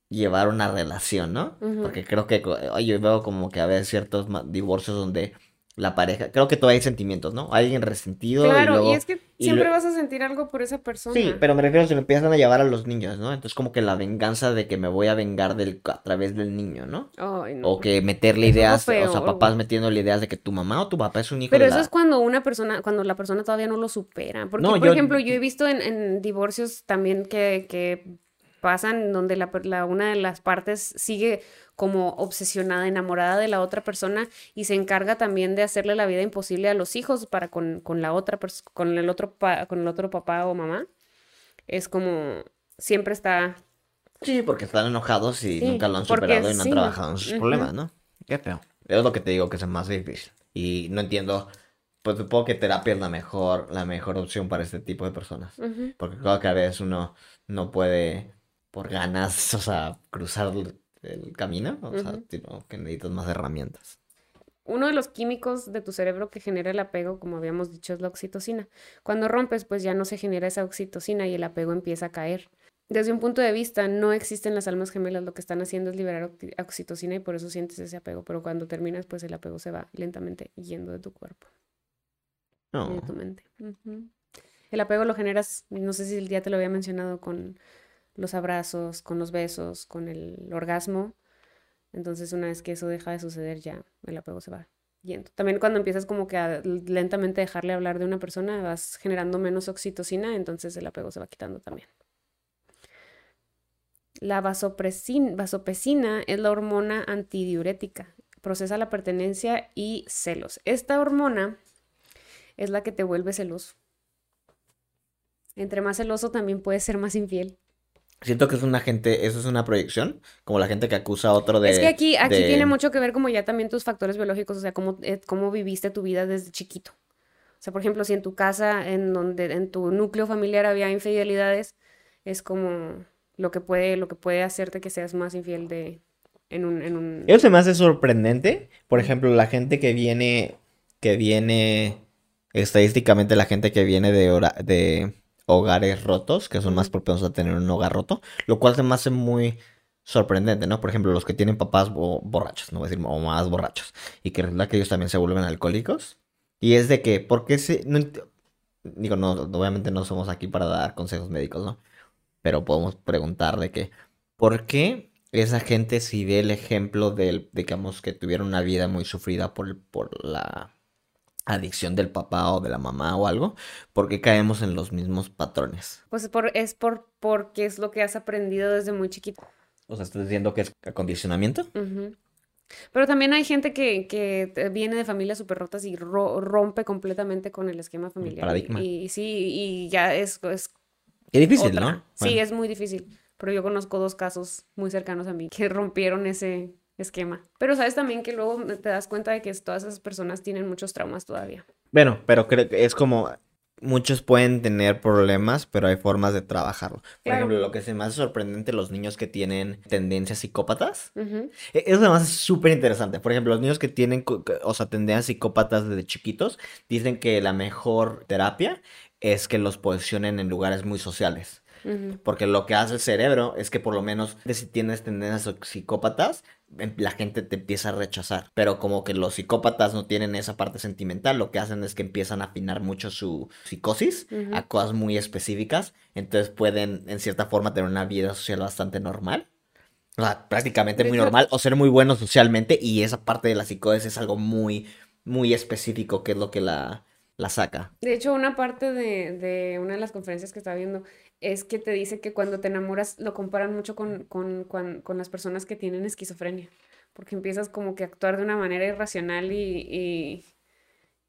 B: llevar una relación, ¿no? Porque creo que yo veo como que a veces ciertos divorcios donde la pareja. Creo que todavía hay sentimientos, ¿no? Alguien resentido.
A: Claro, y, es que siempre vas a sentir algo por esa persona.
B: Sí, pero me refiero a si me empiezan a llevar a los niños, ¿no? Entonces, como que la venganza de que me voy a vengar del, a través del niño, ¿no?
A: Ay, no.
B: O que meterle ideas, o sea, papás metiéndole ideas de que tu mamá o tu papá es un hijo
A: Pero eso es cuando una persona, cuando la persona todavía no lo supera. Porque, por ejemplo, yo he visto en, en divorcios también que, que pasan donde la, la, una de las partes sigue como obsesionada, enamorada de la otra persona y se encarga también de hacerle la vida imposible a los hijos para con, con la otra con el otro con el otro papá o mamá. Es como siempre está
B: Sí, porque están enojados y nunca lo han superado y no han trabajado en sus problemas, ¿no? Qué feo. Es lo que te digo que es más difícil. Y no entiendo pues supongo que terapia es la mejor, la mejor opción para este tipo de personas. Porque creo que a veces uno no puede, por ganas, o sea, cruzar el camino, o sea, que necesitas más herramientas.
A: Uno de los químicos de tu cerebro que genera el apego, como habíamos dicho, es la oxitocina. Cuando rompes, pues ya no se genera esa oxitocina y el apego empieza a caer. Desde un punto de vista, no existen las almas gemelas, lo que están haciendo es liberar oxitocina y por eso sientes ese apego, pero cuando terminas, pues el apego se va lentamente yendo de tu cuerpo.
B: No.
A: de tu mente. El apego lo generas, no sé si el día te lo había mencionado con los abrazos, con los besos, con el orgasmo. Entonces una vez que eso deja de suceder ya el apego se va yendo. También cuando empiezas como que a lentamente dejarle hablar de una persona vas generando menos oxitocina, entonces el apego se va quitando también. La vasopesina es la hormona antidiurética, procesa la pertenencia y celos. Esta hormona es la que te vuelve celoso. Entre más celoso también puedes ser más infiel.
B: Siento que es una gente, eso es una proyección, como la gente que acusa a otro de...
A: Es que aquí, aquí tiene mucho que ver como ya también tus factores biológicos, o sea, cómo, eh, cómo viviste tu vida desde chiquito. O sea, por ejemplo, si en tu casa, en donde, en tu núcleo familiar había infidelidades, es como lo que puede, lo que puede hacerte que seas más infiel de, en un, en un...
B: Eso se me hace sorprendente. Por ejemplo, la gente que viene, que viene, estadísticamente la gente que viene de, de hogares rotos, que son más propensos a tener un hogar roto, lo cual se me hace muy sorprendente, ¿no? Por ejemplo, los que tienen papás borrachos, no voy a decir o más borrachos, y que resulta que ellos también se vuelven alcohólicos. Y es de que, ¿por qué se.? No, digo, no, obviamente no somos aquí para dar consejos médicos, ¿no? Pero podemos preguntar de que, ¿por qué esa gente si ve el ejemplo del, digamos, que tuvieron una vida muy sufrida por, por la adicción del papá o de la mamá o algo, porque caemos en los mismos patrones.
A: Pues por, es por porque es lo que has aprendido desde muy chiquito.
B: O sea, estás diciendo que es acondicionamiento.
A: Pero también hay gente que, que viene de familias súper rotas y rompe completamente con el esquema familiar.
B: paradigma.
A: Y, sí, y ya es... es
B: Qué difícil, ¿no?
A: Sí, es muy difícil. Pero yo conozco dos casos muy cercanos a mí que rompieron ese, esquema. Pero sabes también que luego te das cuenta de que todas esas personas tienen muchos traumas todavía.
B: Bueno, pero creo que es como muchos pueden tener problemas, pero hay formas de trabajarlo. Por ejemplo, lo que se me hace sorprendente, los niños que tienen tendencias psicópatas. Uh Eso además es súper interesante. Por ejemplo, los niños que tienen, o sea, tendencias psicópatas desde chiquitos, dicen que la mejor terapia es que los posicionen en lugares muy sociales. Porque lo que hace el cerebro es que por lo menos si tienes tendencias psicópatas, em, la gente te empieza a rechazar. Pero como que los psicópatas no tienen esa parte sentimental, lo que hacen es que empiezan a afinar mucho su psicosis a cosas muy específicas. Entonces pueden en cierta forma tener una vida social bastante normal. O sea, prácticamente muy normal o ser muy buenos socialmente y esa parte de la psicosis es algo muy, muy específico que es lo que la, la saca.
A: De hecho, una parte de, de una de las conferencias que estaba viendo es que te dice que cuando te enamoras lo comparan mucho con, con, con, con las personas que tienen esquizofrenia, porque empiezas como que a actuar de una manera irracional y,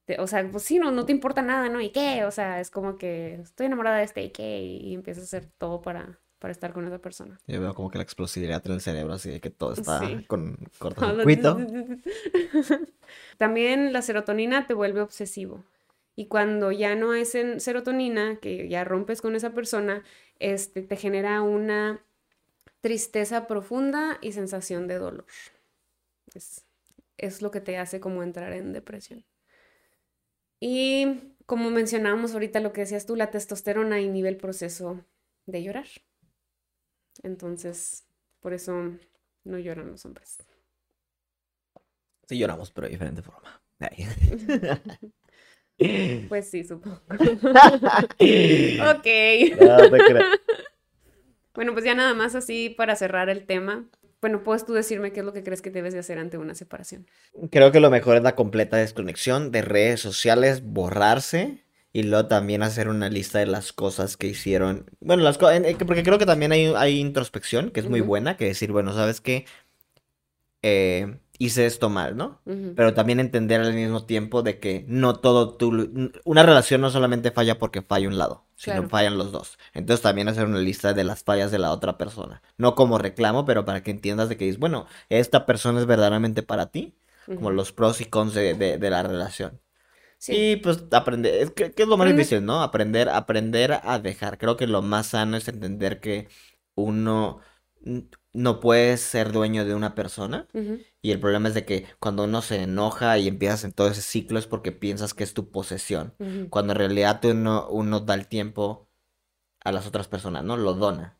A: y o sea, pues sí, no, no te importa nada, ¿no? ¿Y qué? O sea, es como que estoy enamorada de este y qué, y empiezas a hacer todo para, para estar con esa persona.
B: Yo veo como que la explosividad en el cerebro, así de que todo está con cortocircuito.
A: También la serotonina te vuelve obsesivo. Y cuando ya no es en serotonina, que ya rompes con esa persona, este, te genera una tristeza profunda y sensación de dolor. Es, es lo que te hace como entrar en depresión. Y como mencionábamos ahorita lo que decías tú, la testosterona inhibe el proceso de llorar. Entonces, por eso no lloran los hombres.
B: Sí lloramos, pero de diferente forma.
A: Pues sí, supongo. ok. bueno, pues ya nada más así para cerrar el tema. Bueno, puedes tú decirme qué es lo que crees que debes de hacer ante una separación.
B: Creo que lo mejor es la completa desconexión de redes sociales, borrarse y luego también hacer una lista de las cosas que hicieron. Bueno, las cosas, porque creo que también hay, hay introspección, que es muy buena, que decir, bueno, ¿sabes qué? Eh, hice esto mal, ¿no? Pero también entender al mismo tiempo de que no todo tú... Una relación no solamente falla porque falla un lado, sino fallan los dos. Entonces también hacer una lista de las fallas de la otra persona. No como reclamo, pero para que entiendas de que dices, bueno, esta persona es verdaderamente para ti, como los pros y cons de, de la relación. Y pues aprender, es que, es lo más difícil, ¿no? Aprender, aprender a dejar. Creo que lo más sano es entender que uno no puede ser dueño de una persona. Y el problema es de que cuando uno se enoja y empiezas en todo ese ciclo es porque piensas que es tu posesión. Cuando en realidad uno, uno da el tiempo a las otras personas, ¿no? Lo dona.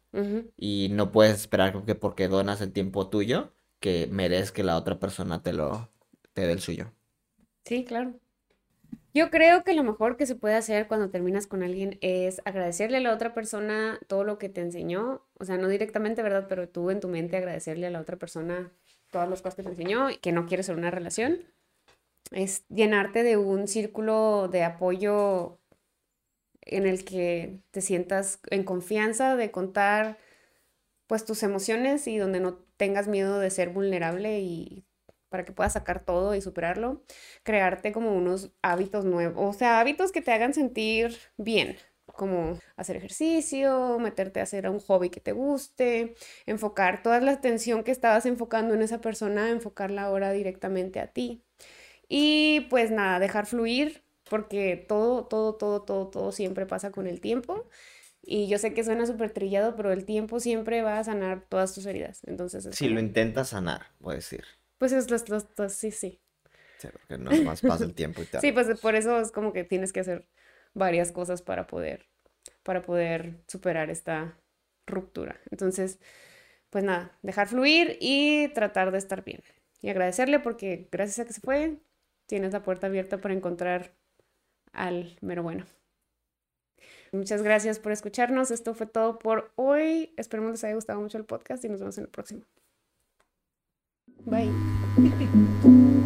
B: Y no puedes esperar que porque donas el tiempo tuyo, que merezca que la otra persona te lo te dé el suyo.
A: Sí, claro. Yo creo que lo mejor que se puede hacer cuando terminas con alguien es agradecerle a la otra persona todo lo que te enseñó, o sea, no directamente, ¿verdad? Pero tú en tu mente agradecerle a la otra persona todas las cosas que te enseñó y que no quieres ser una relación. Es llenarte de un círculo de apoyo en el que te sientas en confianza de contar pues tus emociones y donde no tengas miedo de ser vulnerable y para que puedas sacar todo y superarlo, crearte como unos hábitos nuevos, o sea, hábitos que te hagan sentir bien, como hacer ejercicio, meterte a hacer un hobby que te guste, enfocar toda la atención que estabas enfocando en esa persona, enfocarla ahora directamente a ti. Y pues nada, dejar fluir, porque todo, todo, todo, todo, todo siempre pasa con el tiempo. Y yo sé que suena súper trillado, pero el tiempo siempre va a sanar todas tus heridas. Entonces,
B: si lo intentas sanar, voy a decir.
A: Pues es los, los, sí, sí.
B: Sí, porque no más pasa el tiempo y tal.
A: Sí, pues por eso es como que tienes que hacer varias cosas para poder, para poder superar esta ruptura. Entonces, pues nada, dejar fluir y tratar de estar bien. Y agradecerle porque gracias a que se fue, tienes la puerta abierta para encontrar al mero bueno. Muchas gracias por escucharnos. Esto fue todo por hoy. Esperemos les haya gustado mucho el podcast y nos vemos en el próximo. Bye.